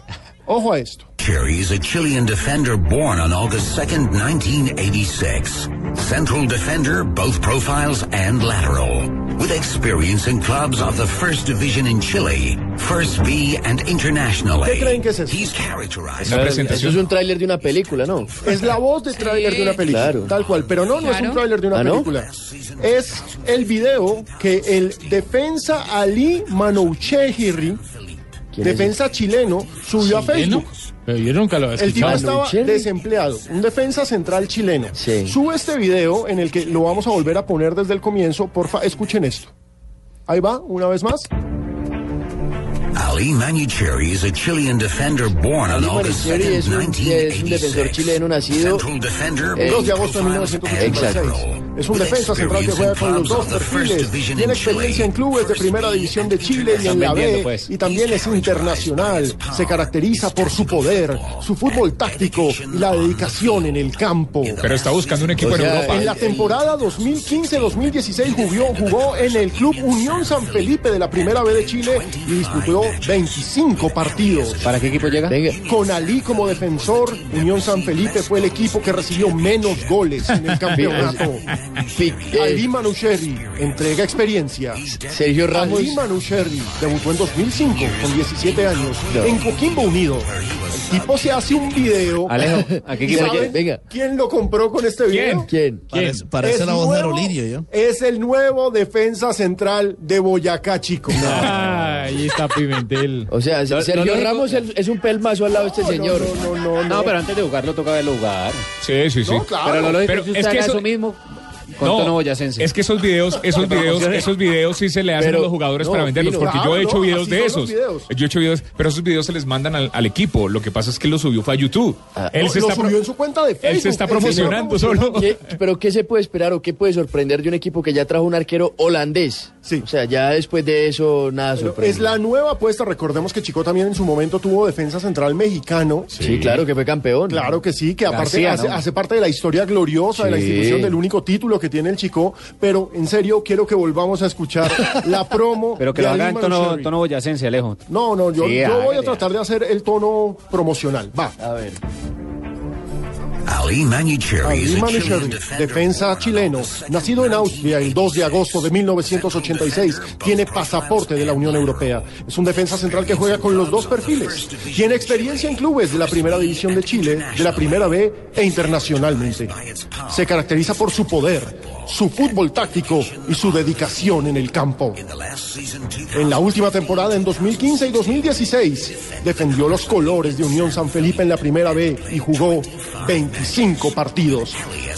Ojo a esto. Cherry is a Chilean defender born on August 2nd, 1986. Central defender, both profiles and lateral. With experience in clubs of the first division in Chile, First B and internationally. ¿Qué creen que es eso? He's characterized. Eso es un tráiler de una película, ¿no? [LAUGHS] Es la voz de tráiler de una película, Claro. tal cual. Pero no, no es un tráiler de una ¿Ah, no? película. Es el video que el defensa Ali Manouchehiri, ¿Quién es defensa chileno, subió a. Facebook. Pero yo nunca lo había El tipo estaba desempleado, un defensa central chileno. Sube este video en el que lo vamos a volver a poner desde el comienzo. Porfa, escuchen esto. Ahí va, una vez más. Ali Manucheri is a Chilean defender born on August Manicheri 2nd, es un, es un defensor 1986. chileno nacido Central defender, eh, 2 de agosto de 1986. Exacto. Es un defensa central que juega con los dos perfiles. Tiene experiencia en clubes de primera división de Chile y en la B. pues. Y también es internacional. Se caracteriza por su poder, su fútbol táctico y la dedicación en el campo. Pero está buscando un equipo en Europa. En la temporada 2015-2016 jugó, jugó en el Club Unión San Felipe de la Primera B de Chile y disputó 25 partidos. ¿Para qué equipo llega? Con Ali como defensor, Unión San Felipe fue el equipo que recibió menos goles en el [LAUGHS] campeonato. Ali Manucheri entrega experiencia. Sergio Ramos. Ali Manucheri debutó en 2005 con 17 años en Coquimbo Unido. El tipo se hace un video. Alejo, ¿a qué equipo ¿Saben llega? ¿Quién lo compró con este video? ¿Quién? Parece, parece Es la voz de Aerolíneo, ¿yo? Es el nuevo defensa central de Boyacá, chico. [LAUGHS] Ah, ahí está Pimentel. [LAUGHS] O sea, Lo- Sergio lo lógico- Ramos es- es un pelmazo al lado de este señor. No, no, no. No, pero antes de jugarlo toca verlo jugar. Sí, sí, sí. No, claro. Pero lo lógico Pero es que es usted que haga eso- eso mismo con tono boyacense. Es que esos videos, [LAUGHS] esos videos, esos videos sí se le hacen Pero, a los jugadores no, para venderlos, porque claro, yo he hecho no, videos de esos. videos. Yo he hecho videos, pero esos videos se les mandan al, al equipo. Lo que pasa es que lo subió fue a YouTube. él No, se lo está subió en su cuenta de Facebook. él se está Él promocionando solo. ¿Qué- pero ¿qué se puede esperar o qué puede sorprender de un equipo que ya trajo un arquero holandés? Sí. O sea, ya después de eso nada Pero sorprende. Es la nueva apuesta. Recordemos que Chico también en su momento tuvo defensa central mexicano. Sí, claro que fue campeón. Claro que sí, que aparte García, hace, ¿no? hace parte de la historia gloriosa de la institución del único título que tiene el Chico. Pero en serio, quiero que volvamos a escuchar la promo. [LAUGHS] Pero que de lo haga en tono, tono boyacense, Alejo. No, no, yo, Sí, yo voy a tratar de hacer el tono promocional. Va. A ver. Ali defender defensa chileno, nacido en Austria el 2 de agosto de 1986, tiene pasaporte de la Unión Europea. Es un defensa central que juega con los dos perfiles. Tiene experiencia en clubes de la Primera División de Chile, de la Primera B e internacionalmente. Se caracteriza por su poder, su fútbol táctico y su dedicación en el campo. En la última temporada, en 2015 y 2016, defendió los colores de Unión San Felipe en la Primera B y jugó 25 partidos.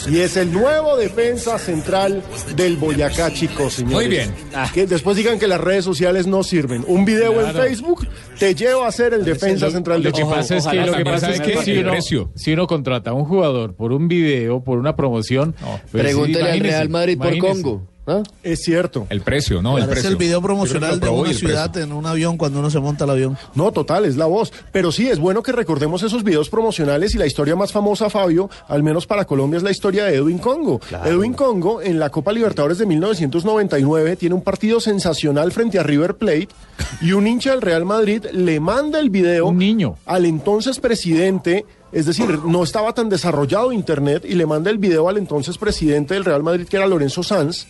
Y es el nuevo defensa central del Boyacá, chicos, señores. Muy bien. Que después digan que las redes sociales no sirven. Un video en. Facebook te lleva a ser el defensa Lo, central de lo que pasa es que, lo que, pasa es que si, uno, precio. si uno contrata a un jugador por un video, por una promoción, pues, Pregúntele al Real Madrid por. Congo. ¿ah? Es cierto. El precio, ¿no? El Parece precio. el video promocional de una ciudad en un avión cuando uno se monta al avión. No, total, es la voz. Pero sí, es bueno que recordemos esos videos promocionales y la historia más famosa, Fabio, al menos para Colombia, es la historia de Edwin Congo. Edwin Congo, en la Copa Libertadores de 1999, tiene un partido sensacional frente a River Plate y un hincha del Real Madrid le manda el video Un niño. al entonces presidente Es decir, no estaba tan desarrollado Internet y le manda el video al entonces presidente del Real Madrid, que era Lorenzo Sanz.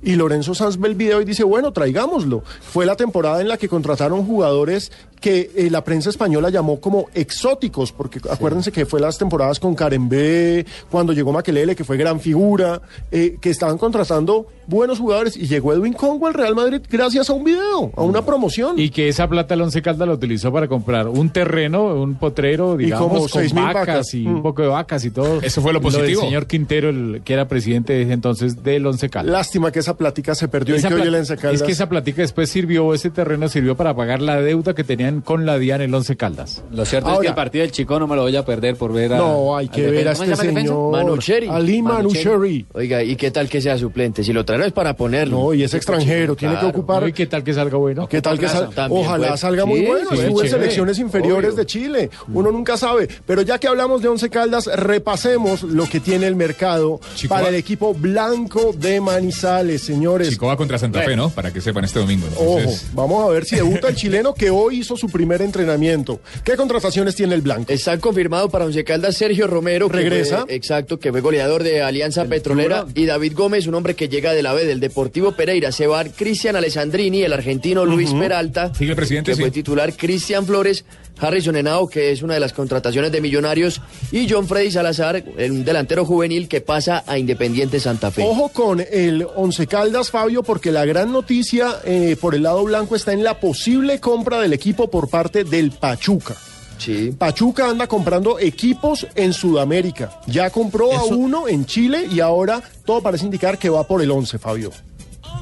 Y Lorenzo Sanz ve el video y dice, bueno, traigámoslo. Fue la temporada en la que contrataron jugadores que eh, la prensa española llamó como exóticos, porque acuérdense que fue las temporadas con Karen B, cuando llegó Maquelele, que fue gran figura, eh, que estaban contratando buenos jugadores y llegó Edwin Congo al Real Madrid gracias a un video, a una promoción. Y que esa plata el Once Caldas la utilizó para comprar un terreno, un potrero, digamos, como con vacas, vacas. y Mm. un poco de vacas y todo. Eso fue lo positivo. señor Quintero, el, que era presidente desde entonces del Once Caldas. Lástima que esa plática se perdió Esa y que hoy el Once Caldas- Es que esa plática después sirvió, ese terreno sirvió para pagar la deuda que tenían con la DIAN el Once Caldas. Lo cierto es que el partido del Chico no me lo voy a perder por ver a. No, hay que ver a defensa. ¿Cómo este señor. Manucheri. Ali Manucheri. Oiga, ¿y qué tal que sea suplente? Si lo traen es para ponerlo. No, y es extranjero, tiene que ocupar. ¿Y qué tal que salga bueno? ¿Qué tal que sal- También Ojalá puede- salga muy Sí, bueno. sí, Estuvo en selecciones inferiores Obvio. de Chile. Uno nunca sabe. Pero ya que hablamos de Once Caldas, repasemos lo que tiene el mercado Chico, para va- el equipo blanco de Manizales, señores. Chico va contra Santa Fe, ¿no? Para que sepan este domingo. Ojo, vamos a ver si debuta el chileno que hoy hizo su primer entrenamiento. ¿Qué contrataciones tiene el blanco? Está confirmado para Once Caldas Sergio Romero. que ¿Regresa? fue- exacto, que fue goleador de Alianza Petrolera. Y David Gómez, un hombre que llega de la B del Deportivo Pereira. Se va Cristian Alessandrini, el argentino Luis Peralta. Sigue el presidente, Que sí. fue titular Cristian Flores. Harrison Henao, que es una de las contrataciones de Millonarios. Y John Freddy Salazar, un delantero juvenil que pasa a Independiente Santa Fe. Ojo con el Once Caldas, Fabio, porque la gran noticia eh, por el lado blanco está en la posible compra del equipo por parte del Pachuca. Sí. Pachuca anda comprando equipos en Sudamérica. Ya compró a uno en Chile y ahora todo parece indicar que va por el 11, Fabio.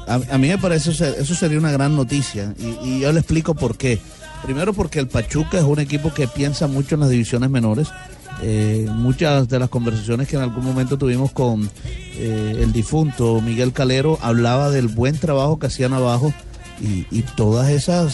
A, a mí me parece eso, eso sería una gran noticia y, y yo le explico por qué. Primero porque el Pachuca es un equipo que piensa mucho en las divisiones menores. Eh, muchas de las conversaciones que en algún momento tuvimos con eh, el difunto Miguel Calero hablaba del buen trabajo que hacían abajo y, todas esas,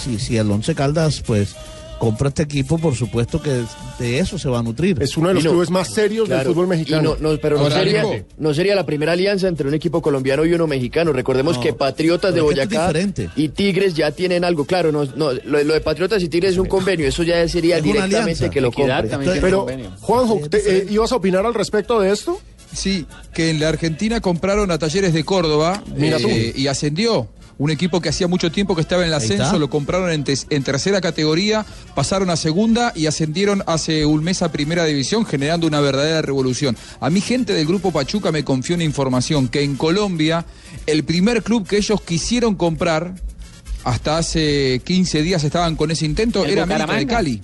si, si el Once Caldas pues compra este equipo, por supuesto que de eso se va a nutrir. Es uno de los no- clubes más serios Claro, del fútbol y mexicano. no- no, pero Ahora, sería, no sería la primera alianza entre un equipo colombiano y uno mexicano. Recordemos No, que Patriotas de Boyacá y Tigres ya tienen algo. Claro, no, no, lo, lo de Patriotas y Tigres es un convenio. Eso ya sería Es directamente que lo compre. Pero. Juanjo, te- eh, ¿ibas a opinar al respecto de esto? Sí, que en la Argentina compraron a Talleres de Córdoba Mira tú. eh, y ascendió. Un equipo que hacía mucho tiempo que estaba en el ascenso, lo compraron en, te- en tercera categoría, pasaron a segunda y ascendieron hace un mes a primera división, generando una verdadera revolución. A mí, gente del grupo Pachuca me confió una información que en Colombia, el primer club que ellos quisieron comprar, hasta hace 15 días estaban con ese intento, ¿El era América de? Cali.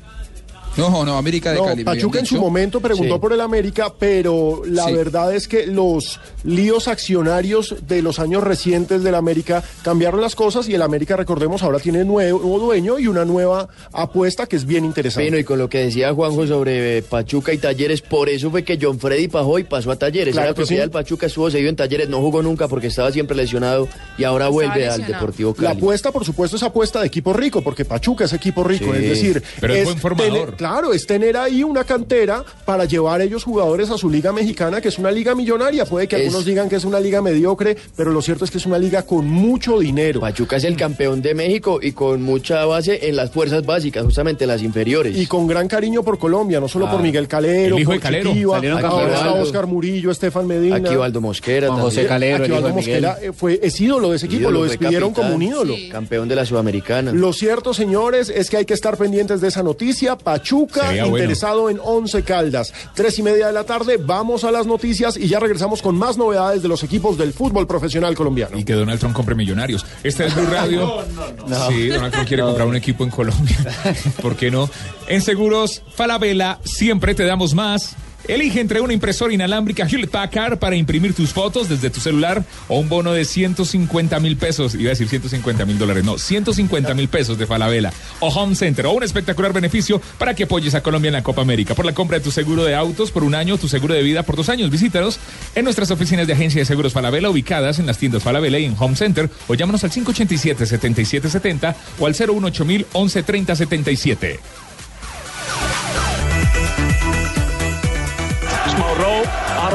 No, no, América de No, Cali. Pachuca en su momento preguntó Sí. por el América, pero la Sí. verdad es que los líos accionarios de los años recientes del América cambiaron las cosas y el América, recordemos, ahora tiene nuevo, nuevo dueño y una nueva apuesta que es bien interesante. Bueno, y con lo que decía Juanjo sobre Pachuca y Talleres, por eso fue que John Freddy Pajoy pasó a Talleres. Claro Era que propiedad sí. del Pachuca, estuvo seguido en Talleres, no jugó nunca porque estaba siempre lesionado y ahora vuelve al. Deportivo La Cali. apuesta, por supuesto, es apuesta de equipo rico, porque Pachuca es equipo rico. Sí. Es decir, Pero es buen formador. tener- claro, es tener ahí una cantera para llevar ellos jugadores a su liga mexicana, que es una liga millonaria. Puede que Es- algunos digan que es una liga mediocre, pero lo cierto es que es una liga con mucho dinero. Pachuca es el campeón de México y con mucha base en las fuerzas básicas, justamente las inferiores. Y con gran cariño por Colombia, no solo por Miguel Calero, el hijo por de Calero. Salieron ahora. Oscar Murillo, Estefan Medina. Aquí Valdo Mosquera Juan. José Calero, de Miguel. Mosquera eh, fue, es ídolo de ese equipo, Ídolo, lo despidieron capitán. como un ídolo. Sí. Campeón de la Sudamericana. Lo cierto, señores, es que hay que estar pendientes de esa noticia. Pachuca Sería bueno. interesado en Once Caldas. Tres y media de la tarde, vamos a las noticias y ya regresamos con más novedades de los equipos del fútbol profesional colombiano. Y que Donald Trump compre millonarios. Este es Blue Radio. [LAUGHS] Sí, Donald Trump quiere comprar un equipo en Colombia. [LAUGHS] ¿Por qué no? En Seguros Falabella siempre te damos más. Elige entre una impresora inalámbrica Hewlett Packard para imprimir tus fotos desde tu celular o un bono de 150 mil pesos. Iba a decir 150 mil dólares. No, 150 mil pesos de Falabella. O Home Center o un espectacular beneficio para que apoyes a Colombia en la Copa América. Por la compra de tu seguro de autos por un año, tu seguro de vida por dos años. Visítanos en nuestras oficinas de agencia de seguros Falabella ubicadas en las tiendas Falabella y en Home Center o llámanos al 587-7770 o al 018 11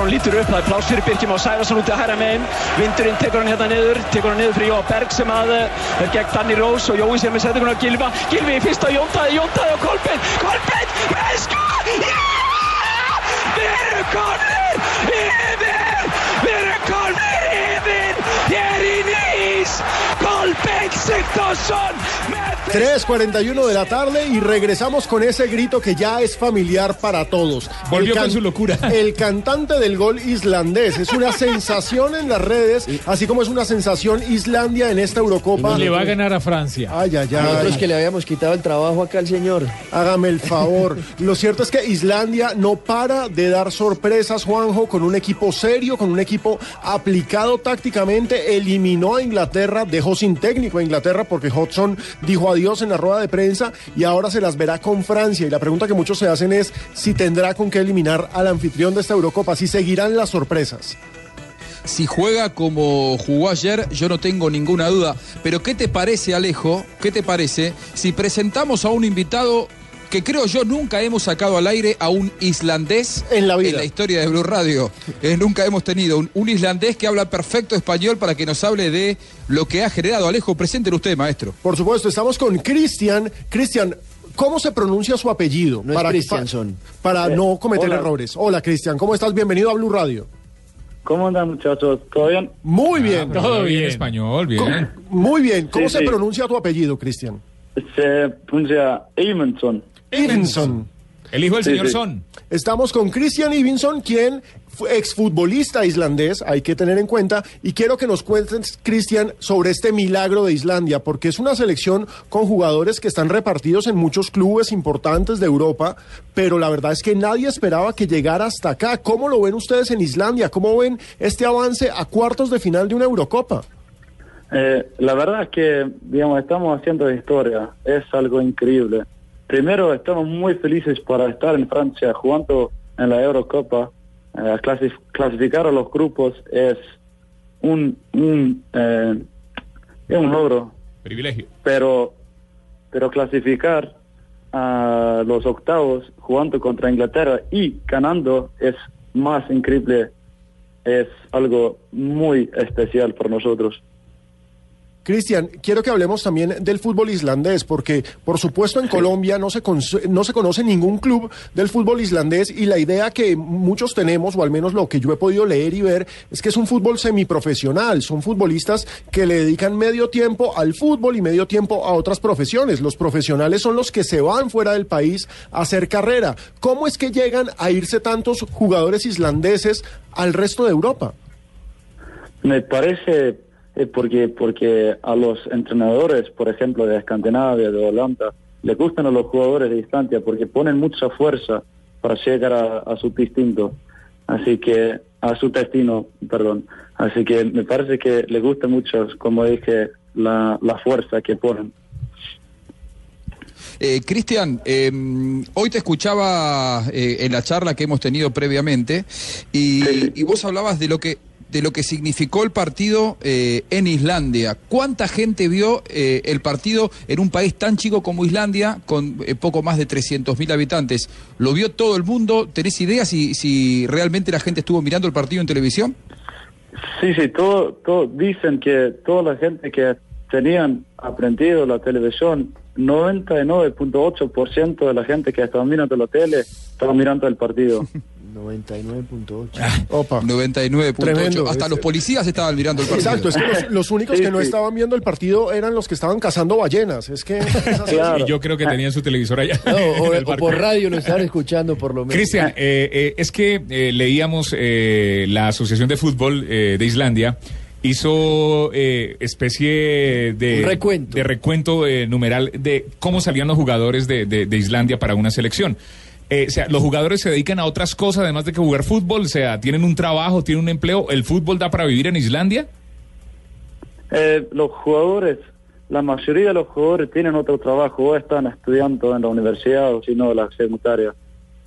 Aron lítur upp, það er pláss fyrir Birkjum á Sæfarsson út að hæra megin. Vindurinn tekur hann hérna niður, tekur hann niður fyrir Jóa Berg sem að eh, er gegn Danny Rose og Jói sem er setið á Gilva. Gilvi í fyrsta og Jóntaði, Jóntaði og Kolbeinn. Kolbeinn með sko! Já! Við erum komnir yfir! Við erum komnir yfir! Hér í Nýs! Kolbeinn Sigthorsson með 3.41 de la tarde y regresamos con ese grito que ya es familiar para todos. Volvió con su locura. [LAUGHS] El cantante del gol islandés es una [LAUGHS] sensación en las redes, así como es una sensación Islandia en esta Eurocopa. Le va a ganar a Francia. Ay, ay, Nosotros ay. que le habíamos quitado el trabajo acá al señor. Hágame el favor. [LAUGHS] Lo cierto es que Islandia no para de dar sorpresas, Juanjo, con un equipo serio, con un equipo aplicado tácticamente. Eliminó a Inglaterra, dejó sin técnico a Inglaterra porque Hodgson dijo adiós en la rueda de prensa y ahora se las verá con Francia. Y la pregunta que muchos se hacen es si tendrá con qué eliminar al anfitrión de esta Eurocopa, si seguirán las sorpresas. Si juega como jugó ayer, yo no tengo ninguna duda. Pero ¿qué te parece, Alejo? ¿Qué te parece si presentamos a un invitado que creo yo nunca hemos sacado al aire a un islandés en la, vida. historia de Blue Radio? Eh, nunca hemos tenido un, un islandés que habla perfecto español para que nos hable de lo que ha generado. Alejo, preséntelo usted, maestro. Por supuesto, estamos con Cristian. Cristian, ¿cómo se pronuncia su apellido? No es. Para, para Eh, no cometer hola. errores. Hola, Cristian, ¿cómo estás? Bienvenido a Blue Radio. ¿Cómo andan muchachos? ¿Todo bien? Muy bien. Ah, Todo bien. español, bien. Muy bien. ¿Cómo Sí, se sí. pronuncia tu apellido, Cristian? Se pronuncia Evenson. Evinson. El hijo del Sí, señor sí. Son. Estamos con Christian Evinson, quien fue exfutbolista islandés, hay que tener en cuenta, y quiero que nos cuentes, Cristian, sobre este milagro de Islandia, porque es una selección con jugadores que están repartidos en muchos clubes importantes de Europa, pero la verdad es que nadie esperaba que llegara hasta acá. ¿Cómo lo ven ustedes en Islandia? ¿Cómo ven este avance a cuartos de final de una Eurocopa? Eh, la verdad es que, digamos, estamos haciendo historia. Es algo increíble. Primero, estamos muy felices para estar en Francia jugando en la Eurocopa. Eh, clasif- clasificar a los grupos es un, un, eh, es un logro. Privilegio. pero pero clasificar a los octavos jugando contra Inglaterra y ganando es más increíble, es algo muy especial para nosotros. Cristian, quiero que hablemos también del fútbol islandés, porque por supuesto en Colombia no se, no se conoce ningún club del fútbol islandés y la idea que muchos tenemos, o al menos lo que yo he podido leer y ver, es que es un fútbol semiprofesional, son futbolistas que le dedican medio tiempo al fútbol y medio tiempo a otras profesiones. Los profesionales son los que se van fuera del país a hacer carrera. ¿Cómo es que llegan a irse tantos jugadores islandeses al resto de Europa? Me parece porque porque a los entrenadores, por ejemplo, de Escandinavia, de Holanda, les gustan a los jugadores de distancia porque ponen mucha fuerza para llegar a, a su distinto. Así que a su destino, perdón. Así que me parece que les gusta mucho, como dije, la, la fuerza que ponen. Eh, Cristian, eh, hoy te escuchaba eh, en la charla que hemos tenido previamente y, y vos hablabas de lo que de lo que significó el partido eh, en Islandia. ¿Cuánta gente vio eh, el partido en un país tan chico como Islandia, con eh, poco más de 300.000 habitantes? ¿Lo vio todo el mundo? ¿Tenés idea si, si realmente la gente estuvo mirando el partido en televisión? Sí, sí, todo, todo, dicen que toda la gente que tenían aprendido la televisión, 99.8% de la gente que estaba mirando la tele estaba mirando el partido. [LAUGHS] 99.8. Opa. 99.8. Tremendo, Hasta los policías estaban mirando el partido. Exacto, es que los, los únicos Sí, que no sí. estaban viendo el partido eran los que estaban cazando ballenas. Es que. es así. Y yo creo que tenían su televisor allá. No, [LAUGHS] o, barco. por radio lo estaban escuchando por lo menos. Cristian, eh, eh, es que eh, leíamos eh, la Asociación de Fútbol eh, de Islandia hizo eh, especie de Un recuento. de recuento eh, numeral de cómo salían los jugadores de, de- de Islandia para una selección. Eh, o sea, los jugadores se dedican a otras cosas además de que jugar fútbol, o sea, tienen un trabajo, tienen un empleo. ¿El fútbol da para vivir en Islandia? Eh, los jugadores, la mayoría de los jugadores tienen otro trabajo, o están estudiando en la universidad o si no la secundaria.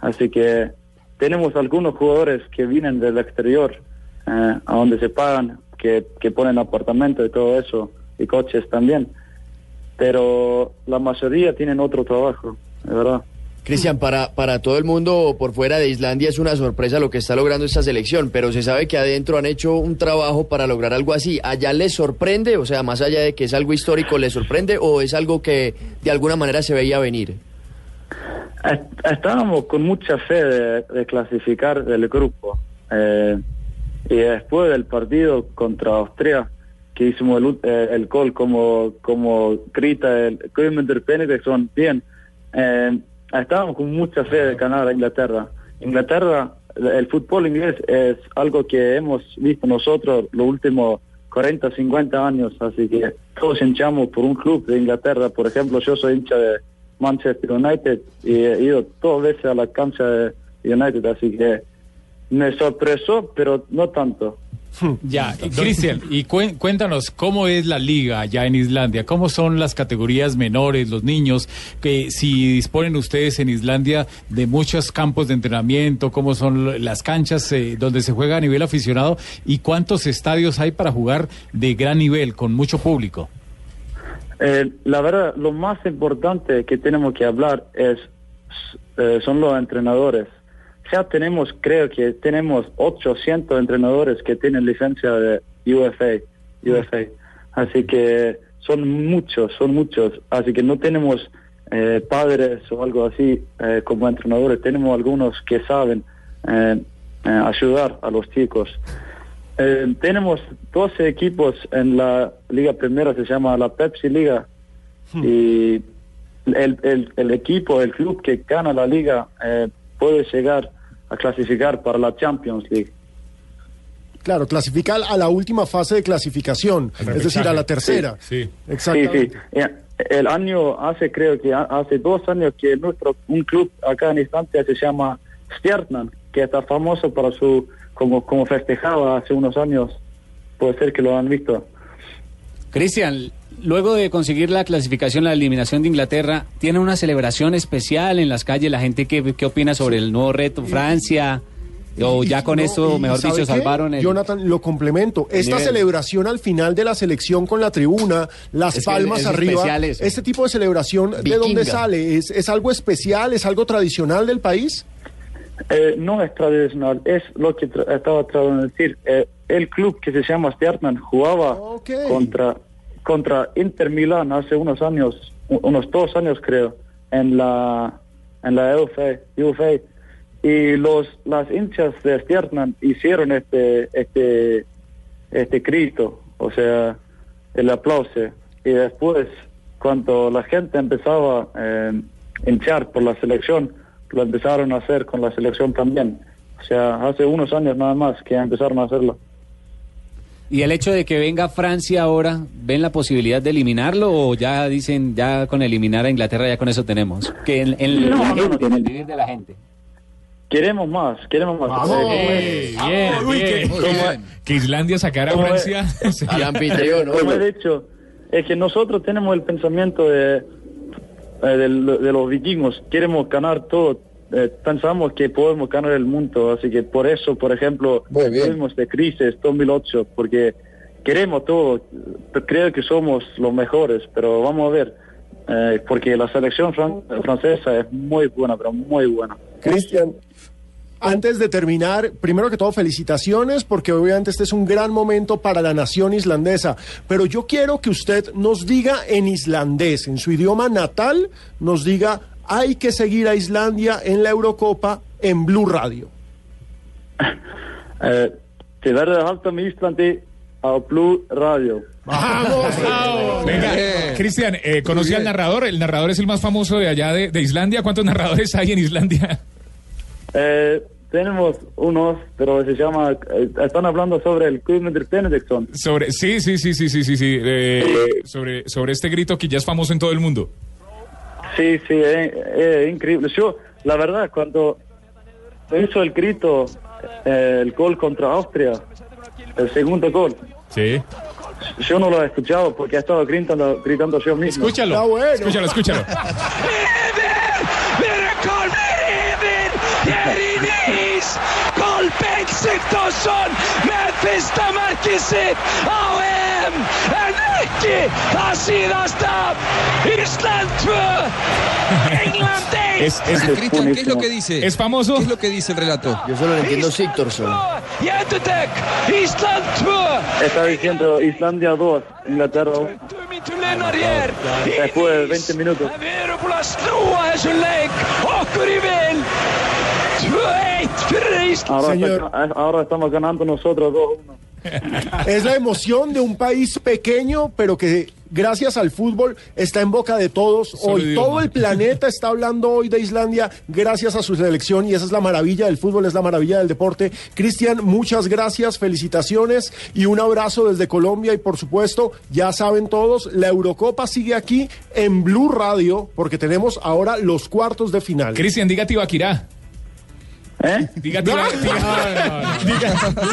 Así que tenemos algunos jugadores que vienen del exterior, eh, a donde se pagan, que, que ponen apartamentos y todo eso, y coches también. Pero la mayoría tienen otro trabajo, de verdad. Cristian, para, para todo el mundo por fuera de Islandia es una sorpresa lo que está logrando esta selección, pero se sabe que adentro han hecho un trabajo para lograr algo así. ¿Allá les sorprende? O sea, más allá de que es algo histórico, ¿les sorprende o es algo que de alguna manera se veía venir? Est- Estábamos con mucha fe de, clasificar del grupo. Eh, y después del partido contra Austria, que hicimos el, eh, el gol como, como grita el Guðmundur Benediktsson bien, eh, estábamos con mucha fe de ganar a Inglaterra. Inglaterra, el fútbol inglés es algo que hemos visto nosotros los últimos 40, 50 años, así que todos hinchamos por un club de Inglaterra. Por ejemplo, yo soy hincha de Manchester United y he ido todas veces a la cancha de United, así que me sorpresó, pero no tanto. [LAUGHS] Ya, Cristian, y cuen- cuéntanos cómo es la liga allá en Islandia, cómo son las categorías menores, los niños, que si disponen ustedes en Islandia de muchos campos de entrenamiento, cómo son las canchas eh, donde se juega a nivel aficionado y cuántos estadios hay para jugar de gran nivel, con mucho público. Eh, la verdad, lo más importante que tenemos que hablar es eh, son los entrenadores. Ya tenemos, creo que tenemos 800 entrenadores que tienen licencia de UFA, UFA. Así que son muchos, son muchos. Así que no tenemos eh, padres o algo así eh, como entrenadores. Tenemos algunos que saben eh, eh, ayudar a los chicos. Tenemos 12 equipos en la Liga Primera, se llama la Pepsi Liga. Y el, el, el equipo, el club que gana la liga, eh, puede llegar a clasificar para la Champions League. Claro, clasifica a la última fase de clasificación, es decir, a la tercera. Sí, Exactamente. sí. Eh, El año, hace creo que ha- hace dos años que nuestro, un club acá en Islandia se llama Stjarnan, que está famoso para su, como, como festejaba hace unos años. Puede ser que lo han visto. Cristian, luego de conseguir la clasificación, la eliminación de Inglaterra, ¿tiene una celebración especial en las calles? ¿La gente qué, qué opina sobre el nuevo reto? ¿Francia? ¿O ya con No, y mejor ¿sabe dicho, salvaron el...? Jonathan, lo complemento. Esta nivel. celebración al final de la selección con la tribuna, las Es palmas es arriba, especial eso. este tipo de celebración, ¿de dónde sale? ¿Es, ¿Es algo especial? ¿Es algo tradicional del país? Eh, no es tradicional, es lo que tra- estaba tratando de decir. Eh, el club que se llama Stjarnan jugaba contra, contra Inter Milán hace unos años, unos dos años creo, en la en la UFA, UFA. y los las hinchas de Stjarnan hicieron este este este grito, o sea, el aplauso y después cuando la gente empezaba eh, a hinchar por la selección, lo empezaron a hacer con la selección también. O sea, hace unos años nada más que empezaron a hacerlo. ¿Y el hecho de que venga Francia ahora, ven la posibilidad de eliminarlo o ya dicen, ya con eliminar a Inglaterra ya con eso tenemos? Que en, en No, la no, gente, en el vivir de la gente. Queremos más, queremos más. Vamos. Eh, Bien, que- bien. como- Que Islandia sacara a Francia. Como he dicho, es que nosotros tenemos el pensamiento de, eh, del- de, los vikingos, queremos ganar todo, eh, pensamos que podemos ganar el mundo, así que por eso, por ejemplo, tuvimos de crisis 2008, porque queremos todo, creo que somos los mejores, pero vamos a ver, eh, porque la selección fran- francesa es muy buena, pero muy buena. Cristian. Antes de terminar, primero que todo, felicitaciones, porque obviamente este es un gran momento para la nación islandesa. Pero yo quiero que usted nos diga en islandés, en su idioma natal, nos diga, hay que seguir a Islandia en la Eurocopa en Blue Radio. Til verður að halda með Íslandi á Blue Radio. Venga, Cristian, eh, conocí al narrador. El narrador es el más famoso de allá de, de Islandia. ¿Cuántos narradores hay en Islandia? Eh, tenemos unos, pero se llama, eh, están hablando sobre el Guðmundur Benediktsson. Sobre, sí, sí, sí, sí, sí, sí, sí. eh, sobre, sobre este grito que ya es famoso en todo el mundo. Sí, sí, es, es increíble. Yo, la verdad, cuando hizo el grito, eh, el gol contra Austria, el segundo gol, Sí. yo no lo he escuchado porque he estado gritando, gritando yo mismo. Escúchalo, escúchalo, escúchalo. Miracle Fyrsta markið sitt á EM en ekki það síðasta Ísland 2 England 1 Es, es- Cristian, ¿qué es lo que dice? ¿Es famoso? ¿Qué es lo que dice el relato? Yo solo le entiendo Sigtorsson. Ég endurtek Ísland 2 Está diciendo Islandia 2, Inglaterra 1. Lenar hér Después de 20 minutos. Ahora, Señor. está- ahora estamos ganando nosotros 2-1. [LAUGHS] Es la emoción de un país pequeño, pero que gracias al fútbol está en boca de todos. Hoy idioma. todo el planeta [LAUGHS] está hablando hoy de Islandia gracias a su selección y esa es la maravilla del fútbol, es la maravilla del deporte. Cristian, muchas gracias, felicitaciones y un abrazo desde Colombia y por supuesto, ya saben todos, la Eurocopa sigue aquí en Blue Radio porque tenemos ahora los cuartos de final. Cristian, diga Tibaquirá. ¿Eh? Diga Tibaquirá.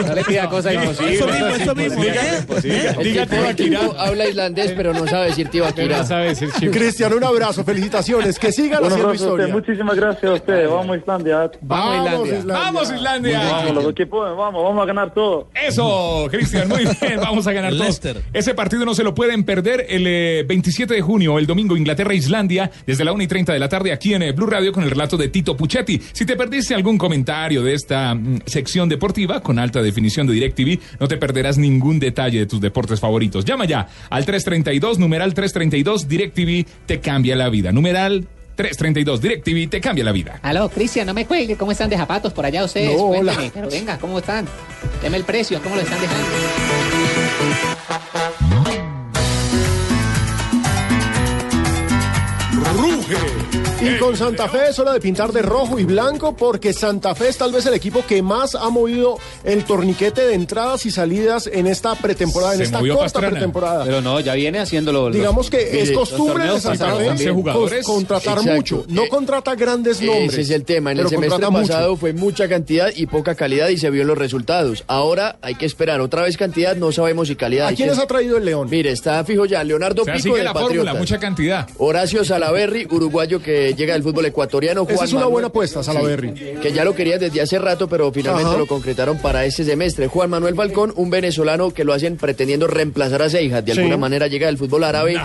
No le pida cosas imposibles. Eso mismo, eso mismo. ¿eh? Diga el Tibaquirá. tipo habla islandés, pero no sabe decir Tibaquirá. No sabe decir. Cristian, un abrazo, felicitaciones, que sigan Un haciendo usted. historia. Muchísimas gracias a usted. Vamos Islandia. Vamos, Islandia. ¡Vamos, Islandia! Vamos, los equipos, vamos, vamos a ganar todo. Eso, Cristian, muy bien, vamos a ganar. Leicester. Ese partido no se lo pueden perder el eh, 27 de junio, el domingo, Inglaterra-Islandia, desde la 1 y 30 de la tarde aquí en eh, Blue Radio con el relato de Tito Puchetti. Si te perdiste algún comentario de esta mm, sección deportiva con alta definición de DirecTV, no te perderás ningún detalle de tus deportes favoritos. Llama ya al 332, numeral 332, DirecTV te cambia la vida. Numeral 332, DirecTV te cambia la vida. Aló, Cristian, no me cuelgue. ¿Cómo están de zapatos por allá ustedes? No, hola. Pero venga, ¿cómo están? Deme el precio, ¿cómo lo están dejando? Y con Santa Fe es hora de pintar de rojo y blanco porque Santa Fe es tal vez el equipo que más ha movido el torniquete de entradas y salidas en esta pretemporada, en Se esta corta Pastrana. pretemporada. Pero no, ya viene haciéndolo. los- Digamos que es costumbre de Santa Fe contratar Exacto. mucho. No Eh, contrata grandes nombres. Ese es el tema. En el semestre mucho. pasado fue mucha cantidad y poca calidad y se vio en los resultados. Ahora hay que esperar otra vez cantidad, no sabemos si calidad. ¿A quiénes que- ha traído el León? Mire, está fijo ya Leonardo O sea, Pico sigue de la fórmula, Patriotas. mucha cantidad. Horacio Salaberry, uruguayo que llega del fútbol ecuatoriano. Esa Juan es una Manuel- buena apuesta, que ya lo querían desde hace rato, pero finalmente Ajá. lo concretaron para este semestre. Juan Manuel Falcón, un venezolano que lo hacen pretendiendo reemplazar a Seijas, de Sí. alguna manera llega del fútbol árabe.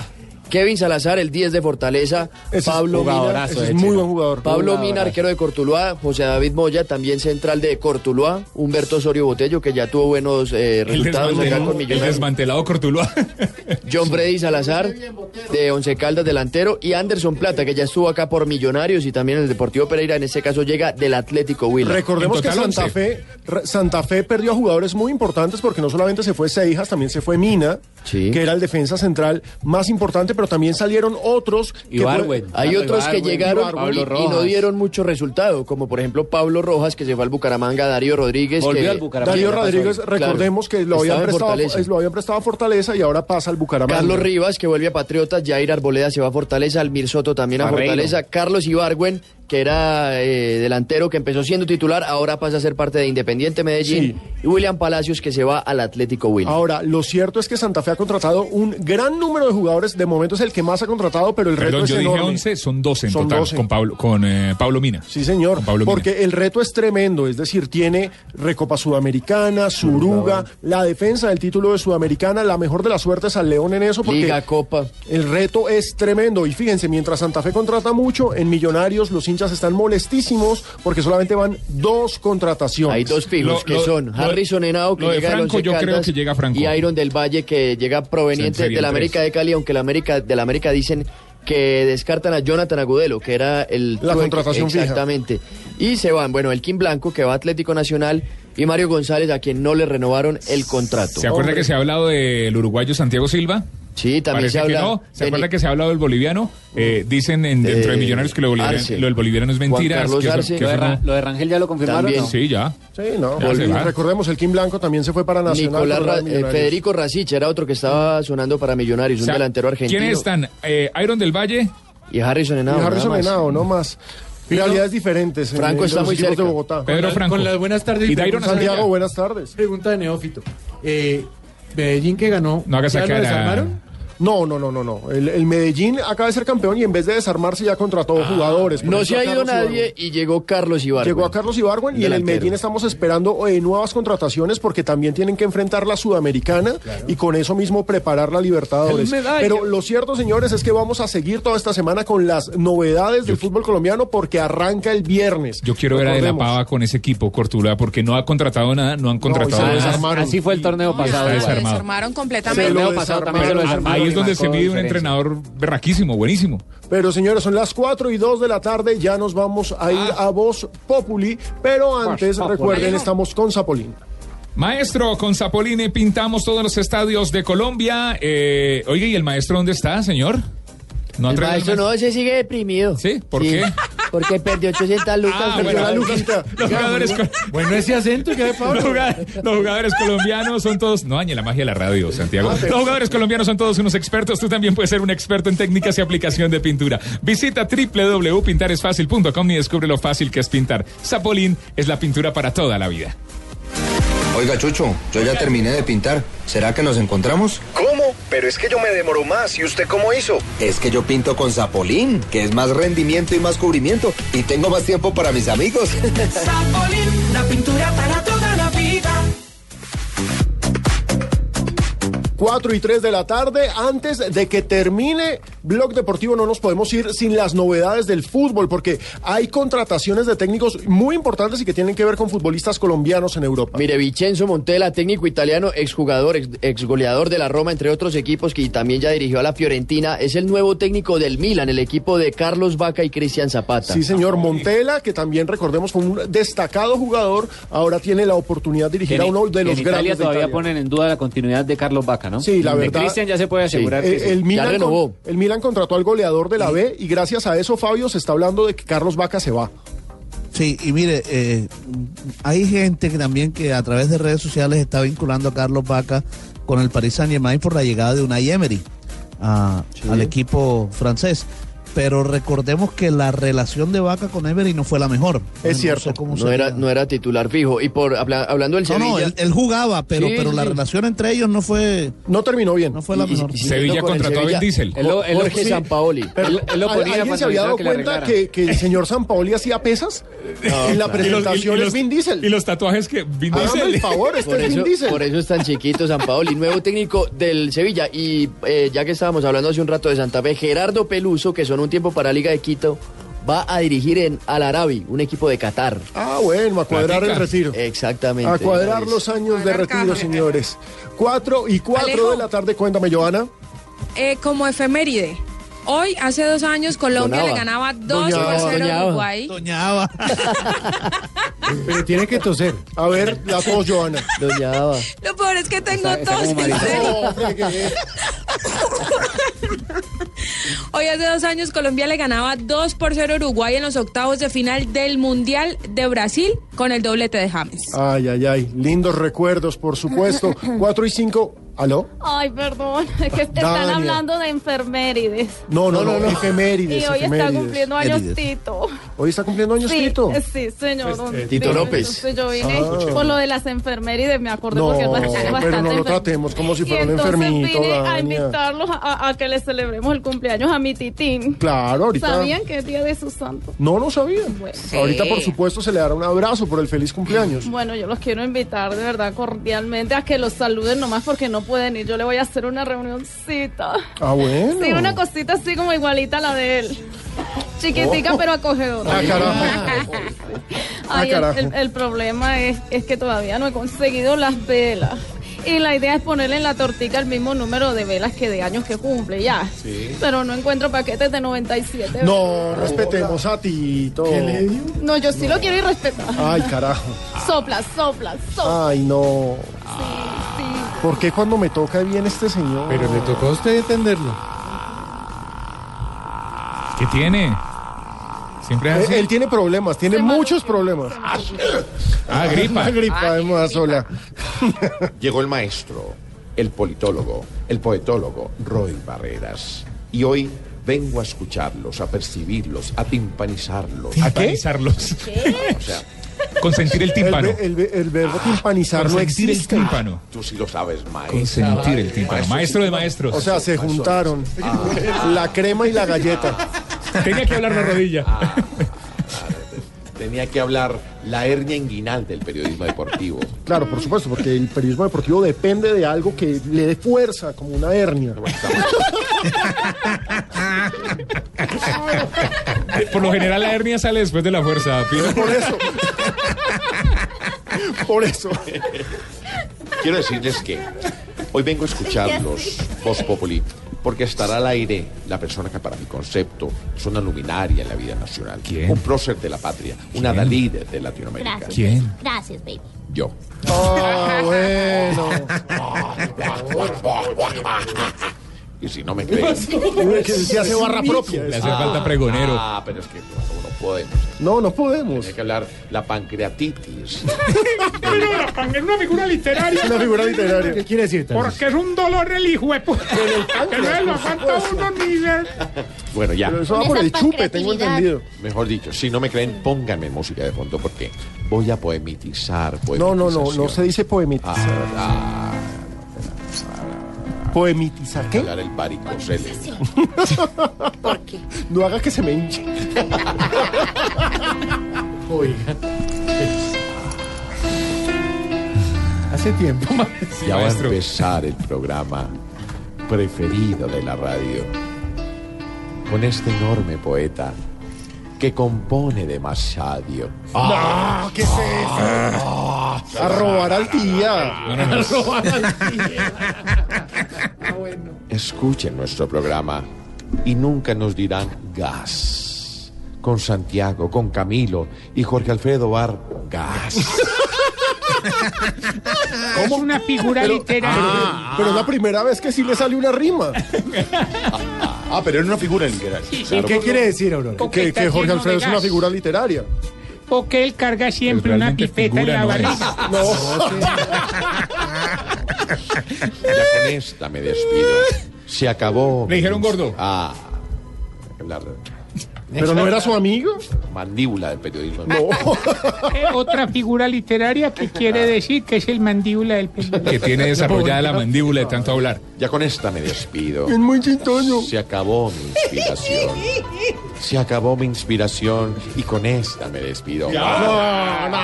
Kevin Salazar, el 10 de Fortaleza. Ese es Pablo Mina, es muy buen jugador. Pablo Mina, arquero de Cortuluá. José David Moya, también central de Cortuluá. Humberto Osorio Botello, que ya tuvo buenos eh, El, resultados acá desmantelado, con el Millonarios. desmantelado Cortuluá. [LAUGHS] John Freddy Salazar, de Once Caldas, delantero. Y Anderson Plata, que ya estuvo acá por Millonarios y también en el Deportivo Pereira. En este caso llega del Atlético Huila. Recordemos que Santa 11. Fe, Santa Fe perdió a jugadores muy importantes porque no solamente se fue Seijas, también se fue Mina, Sí. que era el defensa central más importante, pero también salieron otros. que Ibarwen. Hay otros que llegaron y, y no dieron mucho resultado, como por ejemplo Pablo Rojas, que se fue al Bucaramanga, Darío Rodríguez. Volvió que, al Bucaramanga. Darío ¿qué pasó Rodríguez, recordemos que lo habían, prestado, es- lo habían prestado a Fortaleza y ahora pasa al Bucaramanga. Carlos Rivas, que vuelve a Patriotas, Jair Arboleda se va a Fortaleza, Almir Soto también a Barreiro. Fortaleza, Carlos Ibargüen, que era eh, delantero que empezó siendo titular, ahora pasa a ser parte de Independiente Medellín, y William Palacios, que se va al Atlético Huila. Ahora, lo cierto es que Santa Fe ha contratado un gran número de jugadores, de momento es el que más ha contratado, pero el reto Perdón, es yo dije enorme. 11, son 12 en Son total 12. con Pablo, con, eh, Pablo Mina. Sí, señor. Mina. porque el reto es tremendo, es decir, tiene Recopa Sudamericana, Suruga, la defensa del título de Sudamericana, la mejor de las suertes al León en eso, porque Liga, Copa. el reto es tremendo. Y fíjense, mientras Santa Fe contrata mucho, en Millonarios los hinchas están molestísimos porque solamente van dos contrataciones. Hay dos fijos Lo- que lo- son lo- Harrison Henao, que lo de llega del Franco, yo creo que llega Franco. y Iron del Valle, que llega proveniente de la América de Cali, aunque la América, de la América dicen que descartan a Jonathan Agudelo, que era el La trueque, contratación fija. Exactamente. Y se van, bueno, el Kim Blanco, que va a Atlético Nacional, y Mario González, a quien no le renovaron el contrato. ¿Se acuerda que se ha hablado del uruguayo Santiago Silva? Sí, también Parece se que habla. no. ¿Se acuerda que se ha hablado del boliviano? Eh, dicen en, dentro de Eh, Millonarios que lo, boliviano, lo del boliviano es Juan mentira. Carlos que eso- Arce. que ¿Lo de, eso Ra- no- lo de Rangel ya lo confirmaron? También. no? Sí, ya. Sí, no. Ya Y recordemos, el Kim Blanco también se fue para Nacional. Ra- eh. Federico Rasic era otro que estaba sonando para Millonarios, O un delantero argentino. ¿Quiénes están? Eh, Iron del Valle. Y Harrison Y Henao. nada Harrison. Henao, no más. Realidades diferentes. en- Franco en está muy cerca. de Bogotá. Pedro Franco. Con las buenas tardes. Y Dairon Santiago, buenas tardes. Pregunta de Neófito. Eh, Medellín que ganó. No hagas ¿ya lo sacar a- desarmaron? No, no, no, no, no. El, el Medellín acaba de ser campeón y en vez de desarmarse ya contrató jugadores. Por No se ha ido Carlos nadie Ibargüen. y llegó Carlos Ibargüen. Llegó a Carlos Ibargüen y en el. Medellín estamos esperando eh, nuevas contrataciones porque también tienen que enfrentar la Sudamericana y con eso mismo preparar la Libertadores. Pero lo cierto, señores, es que vamos a seguir toda esta semana con las novedades del fútbol colombiano porque arranca el viernes. Yo quiero ver a De la. Pava con ese equipo, Cortula, porque no ha contratado nada, no han contratado se nada. desarmaron. Así fue el torneo pasado. Desarmado. Desarmaron El completamente. torneo pasado también se lo desarmaron es donde se mide un entrenador berraquísimo, buenísimo. Pero señores, son las 4 y 2 de la tarde, ya nos vamos a ir a Voz Populi, pero antes, Populi. recuerden, estamos con Zapolín. Maestro, con Zapolini pintamos todos los estadios de Colombia. Eh, oye, ¿y el maestro dónde está, señor? ¿No El maestro no, se sigue deprimido. ¿Sí? ¿Por qué? Porque perdió 800 [LAUGHS] lucas. Ah, perdió bueno, la los- jugadores Bueno, ese acento que [LAUGHS] Los jugadores, los jugadores colombianos son todos. No dañe la magia de la radio, Santiago. Ah, Los jugadores colombianos son todos unos expertos. Tú también puedes ser un experto en técnicas y aplicación de pintura. Visita www.pintaresfacil.com y descubre lo fácil que es pintar. Zapolín es la pintura para toda la vida. Oiga, Chucho, yo ya terminé de pintar. ¿Será que nos encontramos? ¿Cómo? Pero es que yo me demoro más. ¿Y usted cómo hizo? Es que yo pinto con Zapolín, que es más rendimiento y más cubrimiento. Y tengo más tiempo para mis amigos. [LAUGHS] Zapolín, la pintura para toda la vida. 4 y 3 de la tarde. Antes de que termine Blog Deportivo, no nos podemos ir sin las novedades del fútbol, porque hay contrataciones de técnicos muy importantes y que tienen que ver con futbolistas colombianos en Europa. Mire, Vincenzo Montella, técnico italiano, exjugador, ex, exgoleador de la Roma, entre otros equipos, que también ya dirigió a la Fiorentina, es el nuevo técnico del Milan, el equipo de Carlos Vaca y Cristian Zapata. Sí, señor Montela, que también recordemos fue un destacado jugador, ahora tiene la oportunidad de dirigir a uno de los en Italia grandes de todavía Italia. ponen en duda la continuidad de Carlos Vaca, ¿no? Sí, la verdad. Cristian ya se puede asegurar Sí. que Eh, sí. el, Milan ya con- renovó. el Milan contrató al goleador de la B y gracias a eso, Fabio, se está hablando de que Carlos Vaca se va. Sí, y mire, eh, hay gente que también que a través de redes sociales está vinculando a Carlos Vaca con el Paris Saint Germain por la llegada de Unai Emery a- al equipo francés. Pero recordemos que la relación de Vaca con Emery no fue la mejor. Es No cierto. sé no, era, no era titular fijo. Y por habla- hablando del No, no, Sevilla. él, él jugaba, pero, Sí, pero la relación entre ellos no fue. No terminó bien. No fue la Y- mejor. y- y siguiendo con el Sevilla, Él lo- él Jorge sí. Sampaoli. Él- él lo ponía ¿Alguien se había dado que cuenta que, que el señor Sampaoli hacía pesas? en la presentación Y los- es Vin Diesel. Y los tatuajes que Vin Diesel. el favor, este Por es Vin eso, Diesel. por eso es tan chiquito San Paoli, nuevo técnico del Sevilla. Y eh, ya que estábamos hablando hace un rato de Santa Fe, Gerardo Peluso, que son un tiempo para Liga de Quito, va a dirigir en Al Arabi, un equipo de Qatar. Ah, bueno, a cuadrar el retiro. Exactamente. A cuadrar los años de retiro, señores. Cuatro y cuatro Alejo. de la tarde, cuéntame, Joana. Eh, como efeméride. Hoy, hace dos años, Colombia Doñaba. le ganaba 2 Doñaba. por 0 a. Uruguay. Doñaba. [LAUGHS] Pero tiene que toser. A ver, la [LAUGHS] tos, Joana. Doñaba. Lo peor es que tengo tos, [LAUGHS] Hoy hace dos años Colombia le ganaba 2 por 0 a Uruguay en los octavos de final del Mundial de Brasil con el doblete de James. Ay, ay, ay. Lindos recuerdos, por supuesto. [LAUGHS] Cuatro y cinco. ¿Aló? Ay, perdón, [LAUGHS] es que están Dania. hablando de enfermerides. No, no, no, efemérides. Y hoy está cumpliendo años. Tito. Hoy está cumpliendo años Sí, Tito. sí, señor. don eh, Tito López. Yo vine Ah. por lo de las enfermerides, me acordé No, porque es bastante pero no lo tratemos como si fuera un enfermito, vine a invitarlos a, a que le celebremos el cumpleaños a mi titín. Claro, ahorita. ¿Sabían que es día de su santo? No, no sabía. Bueno. Ahorita, por supuesto, se le dará un abrazo por el feliz cumpleaños. Bueno, yo los quiero invitar de verdad cordialmente a que los saluden nomás porque no pueden ir. Yo le voy a hacer una reunioncita. Ah, bueno. Sí, una cosita así como igualita a la de él. Chiquitica Oh. pero acogedora. Ah, carajo. [LAUGHS] Ah, Ay, el, el problema es, es que todavía no he conseguido las velas. Y la idea es ponerle en la tortica el mismo número de velas que de años que cumple, ya. Pero no encuentro paquetes de 97. No, respetemos a Tito. No, yo sí lo quiero y respetar. Ay, carajo. Sopla, sopla, sopla. Ay, no. ¿Por qué cuando me toca bien este señor? Pero le tocó a usted entenderlo. ¿Qué tiene? Siempre es Él, así. él tiene problemas, tiene muchos problemas. Ah, gripa. Una gripa de moda sola. Llegó el maestro, el politólogo, el poetólogo, Roy Barreras. Y hoy vengo a escucharlos, a percibirlos, a timpanizarlos. Timpanizarlos. O sea, Consentir el tímpano. El, el el verbo timpanizar no Consentir el existe. tímpano. Tú sí lo sabes, maestro. Consentir el tímpano. Maestro de maestros. O sea, se juntaron la crema y la galleta. Tenía que hablar la rodilla. Tenía que hablar la hernia inguinal del periodismo deportivo. Claro, por supuesto, porque el periodismo deportivo depende de algo que le dé fuerza, como una hernia. Por lo general la hernia sale después de la fuerza. Pino. Por eso. Por eso. Quiero decirles que hoy vengo a escucharlos, Voz Populi, porque estará al aire la persona que para mi concepto es una luminaria en la vida nacional. ¿Quién? Un prócer de la patria, una Dalí de, de Latinoamérica. Gracias. ¿Quién? Gracias, baby. Yo. Ah, bueno. [LAUGHS] [LAUGHS] Y si no me creen... [LAUGHS] Que se hace barra propia. Le hace falta pregonero. Ah, pero es que no, no podemos. No, no podemos. Hay que hablar la pancreatitis. [LAUGHS] Pero la pan es una figura literaria. Una figura literaria. ¿Qué quiere decir? Porque es un dolor el hijo de puta. Que no [LAUGHS] lo aguanta uno ni. Bueno, ya. Pero eso va por el chupe, tengo entendido. Mejor dicho, si no me creen, pónganme música de fondo porque voy a poemitizar. No, no, no, no se dice poemitizar. Ah, ¿Poemitizar qué? hablar el varicocele. ¿Por qué? [LAUGHS] No haga que se me hinche. [LAUGHS] Oiga. Hace tiempo, [LAUGHS] Ya va a maestro. empezar el programa preferido de la radio con este enorme poeta que compone demasiado. ¡Ah! ¿Qué es eso? A robar al día. No, no, no. A robar al día. Ah, bueno. Escuchen nuestro programa y nunca nos dirán gas. Con Santiago, con Camilo y Jorge Alfredo Bar, gas. [LAUGHS] Es una figura literaria. Pero es la primera vez que sí le sale una rima. [LAUGHS] Ah, pero era una figura literal. Sí, sí, ¿Y qué quiere decir, Aurora? Que, que Jorge Alfredo es una figura literaria. Porque él carga siempre Pues una pipeta en la no barriga. [LAUGHS] Ya con esta me despido. Se acabó. Le dijeron gordo. Ah. hablar Pero no era su amigo. mandíbula del periodismo. [LAUGHS] Eh, Otra figura literaria que quiere decir que es el mandíbula del periodismo. Que tiene desarrollada la mandíbula de tanto hablar. Ya con esta me despido. Es muy chistoso. Se acabó mi inspiración. Se acabó mi inspiración y con esta me despido. No, no.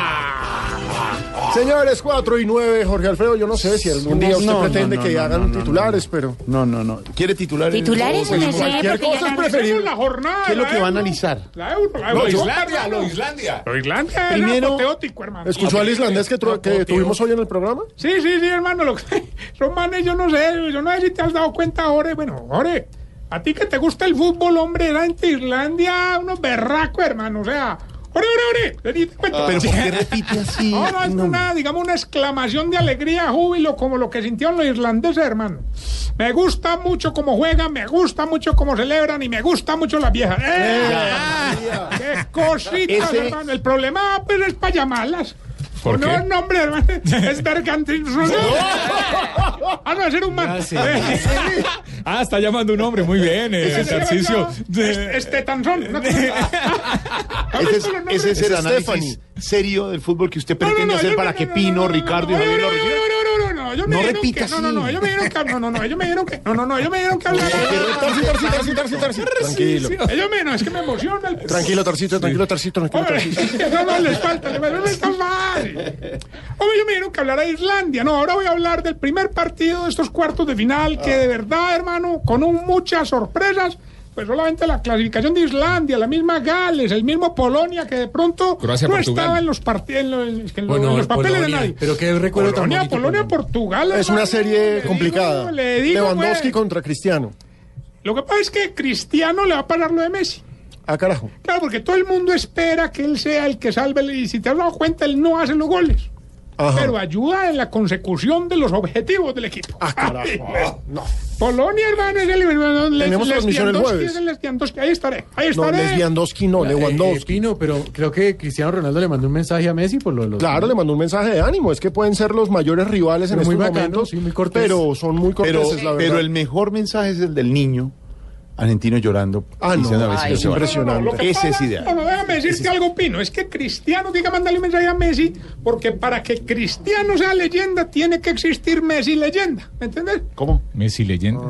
Señores, 4 y 9, Jorge Alfredo, yo no sé si algún día usted No, no, pretende no, que no, hagan no, no, titulares, pero No, no, no. ¿Quiere titulares? Titulares, Pues me sé, cualquier cosa es preferible. la jornada. ¿Qué es lo que va a analizar? La euro, la euro. Islandia, lo Islandia. Lo Islandia Primero- era apoteótico, hermano. ¿escuchó al islandés que tuvimos hoy en el programa? Sí, sí, sí, hermano. Lo que, [LAUGHS] son manes, yo no sé, yo no sé si te has dado cuenta, Ore. Bueno, Ore, a ti que te gusta el fútbol, hombre, era en Islandia unos berracos, hermano. O sea, Ore, Ore, Ore, ¿te diste cuenta? Pero ¿por qué [LAUGHS] repite así? No, no, es una, digamos, una exclamación de alegría, júbilo, como lo que sintieron los irlandeses, hermano. Me gusta mucho cómo juegan, me gusta mucho cómo celebran y me gusta mucho las viejas. ¡Eh! ¡Qué cositas, Ese- hermano! El problema, pues, es para llamarlas. ¿Por no, qué? nombre, hermano, [LAUGHS] es Bergantin. ah, no, ese era un man. Ah, está llamando un hombre. Muy bien, eh, Tarcisio. Este, este tanzón. ¿no? [LAUGHS] Ese es, ese es el análisis serio del fútbol que usted No, no, pretende no, hacer para que no, Pino, no, no, Ricardo y no, Javier no, lo no, reciban. No, no, no, no, ellos me No dijeron que- No, no, no, ellos me dijeron que no, no, no, ellos me dijeron que no, no, no, ellos me dijeron que hablar. Tranquilo. Ellos me, no, es que me emociona el Tranquilo, Tarcito, tranquilo, Tarcito, tranquilo, Tarcito. [LAUGHS] no, no, les falta, les falta, no es tan fácil. Hombre, yo me dijeron que hablar a Islandia. No, ahora voy a hablar del primer partido de estos cuartos de final, que de verdad, hermano, con un- muchas sorpresas, pues solamente la clasificación de Islandia, la misma Gales, el mismo Polonia, que de pronto Croacia, no Portugal. estaba en los partidos, en los, en los- Bueno, en los papeles Polonia, de nadie. pero qué recuerdo tan Polonia, bonito, Polonia, Polonia. Portugal. Es una serie le digo, complicada. le digo, Lewandowski pues, contra Cristiano. Lo que pasa es que Cristiano le va a parar lo de Messi. Ah, carajo. Claro, porque todo el mundo espera que él sea el que salve. Y si te has dado cuenta, él no hace los goles. Ajá. Pero ayuda en la consecución de los objetivos del equipo. Ah, carajo. Ay, Ah, no. Polonia, hermano, es el. Tenemos transmisión el Lesbiandowski, jueves. es Lesbiandowski. Ahí estaré. Ahí No, estaré. Lesbiandowski no, Eh, Lewandowski. Pino, pero creo que Cristiano Ronaldo le mandó un mensaje a Messi por lo de los. Claro, le mandó un mensaje de ánimo. Es que pueden ser los mayores rivales en Pero estos bacano, momentos. sí, muy cortés. pero son muy Pero, corteses, la verdad. pero el mejor mensaje es el del niño argentinos llorando. Ah, no. diciendo a Messi Ay, que es vaya. impresionante. Lo que Ese es No, ideal. no, déjame decirte algo, Pino. Es que Cristiano que mandarle un mensaje a Messi, porque para que Cristiano sea leyenda, tiene que existir Messi leyenda. ¿Me entiendes? ¿Cómo? Messi leyenda.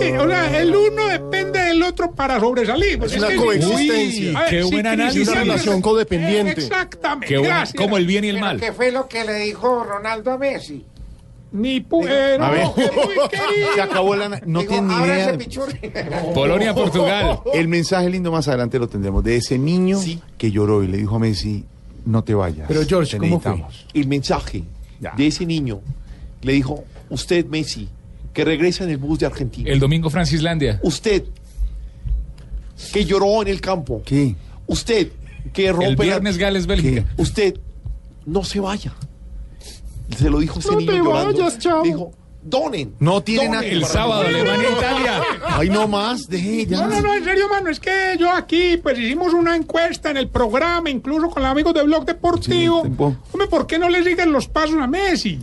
Sí, o sea, el uno depende del otro para sobresalir. Pues Es una que coexistencia. Uy, ver, Qué si buen análisis. Una relación codependiente. Eh, Exactamente. Qué gracias. como el bien y el ¿Pero mal. qué fue lo que le dijo Ronaldo a Messi? Ni pu- eh, A ver, [LAUGHS] querido. se acabó la... No Digo, tiene ni idea. [LAUGHS] Polonia, Portugal. El mensaje lindo más adelante lo tendremos de ese niño que lloró y le dijo a Messi, no te vayas. Pero, George, te ¿cómo fue? necesitamos". El mensaje de ese niño le dijo, usted Messi, que regresa en el bus de Argentina. El domingo Francislandia. Usted, que lloró en el campo. ¿Qué? Usted, que rompe El la- viernes Gales, Bélgica. Usted, no se vaya. Se lo dijo ese No niño te llorando. vayas, chavo. Dijo, donen. No tiene donen El sábado, mí". Alemania, Italia. Ay, no más, deje ya. No, no, no, en serio, mano, es que yo aquí, pues hicimos una encuesta en el programa, incluso con los amigos de Blog Deportivo. Sí. Hombre, ¿por qué no le siguen los pasos a Messi?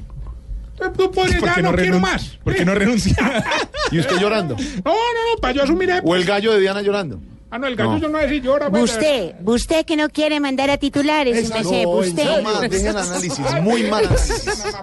Tú podrías, ¿Por ya no, no quiero más. ¿Por qué no renuncia? [LAUGHS] ¿Y usted llorando? No, no, no, para yo asumir. eh, ¿O el gallo de Diana llorando? Ah, no, el gallo No. yo no si llora. pues, Usted, usted que no quiere mandar a titulares, no, usted. No más, deje el análisis, muy mal análisis.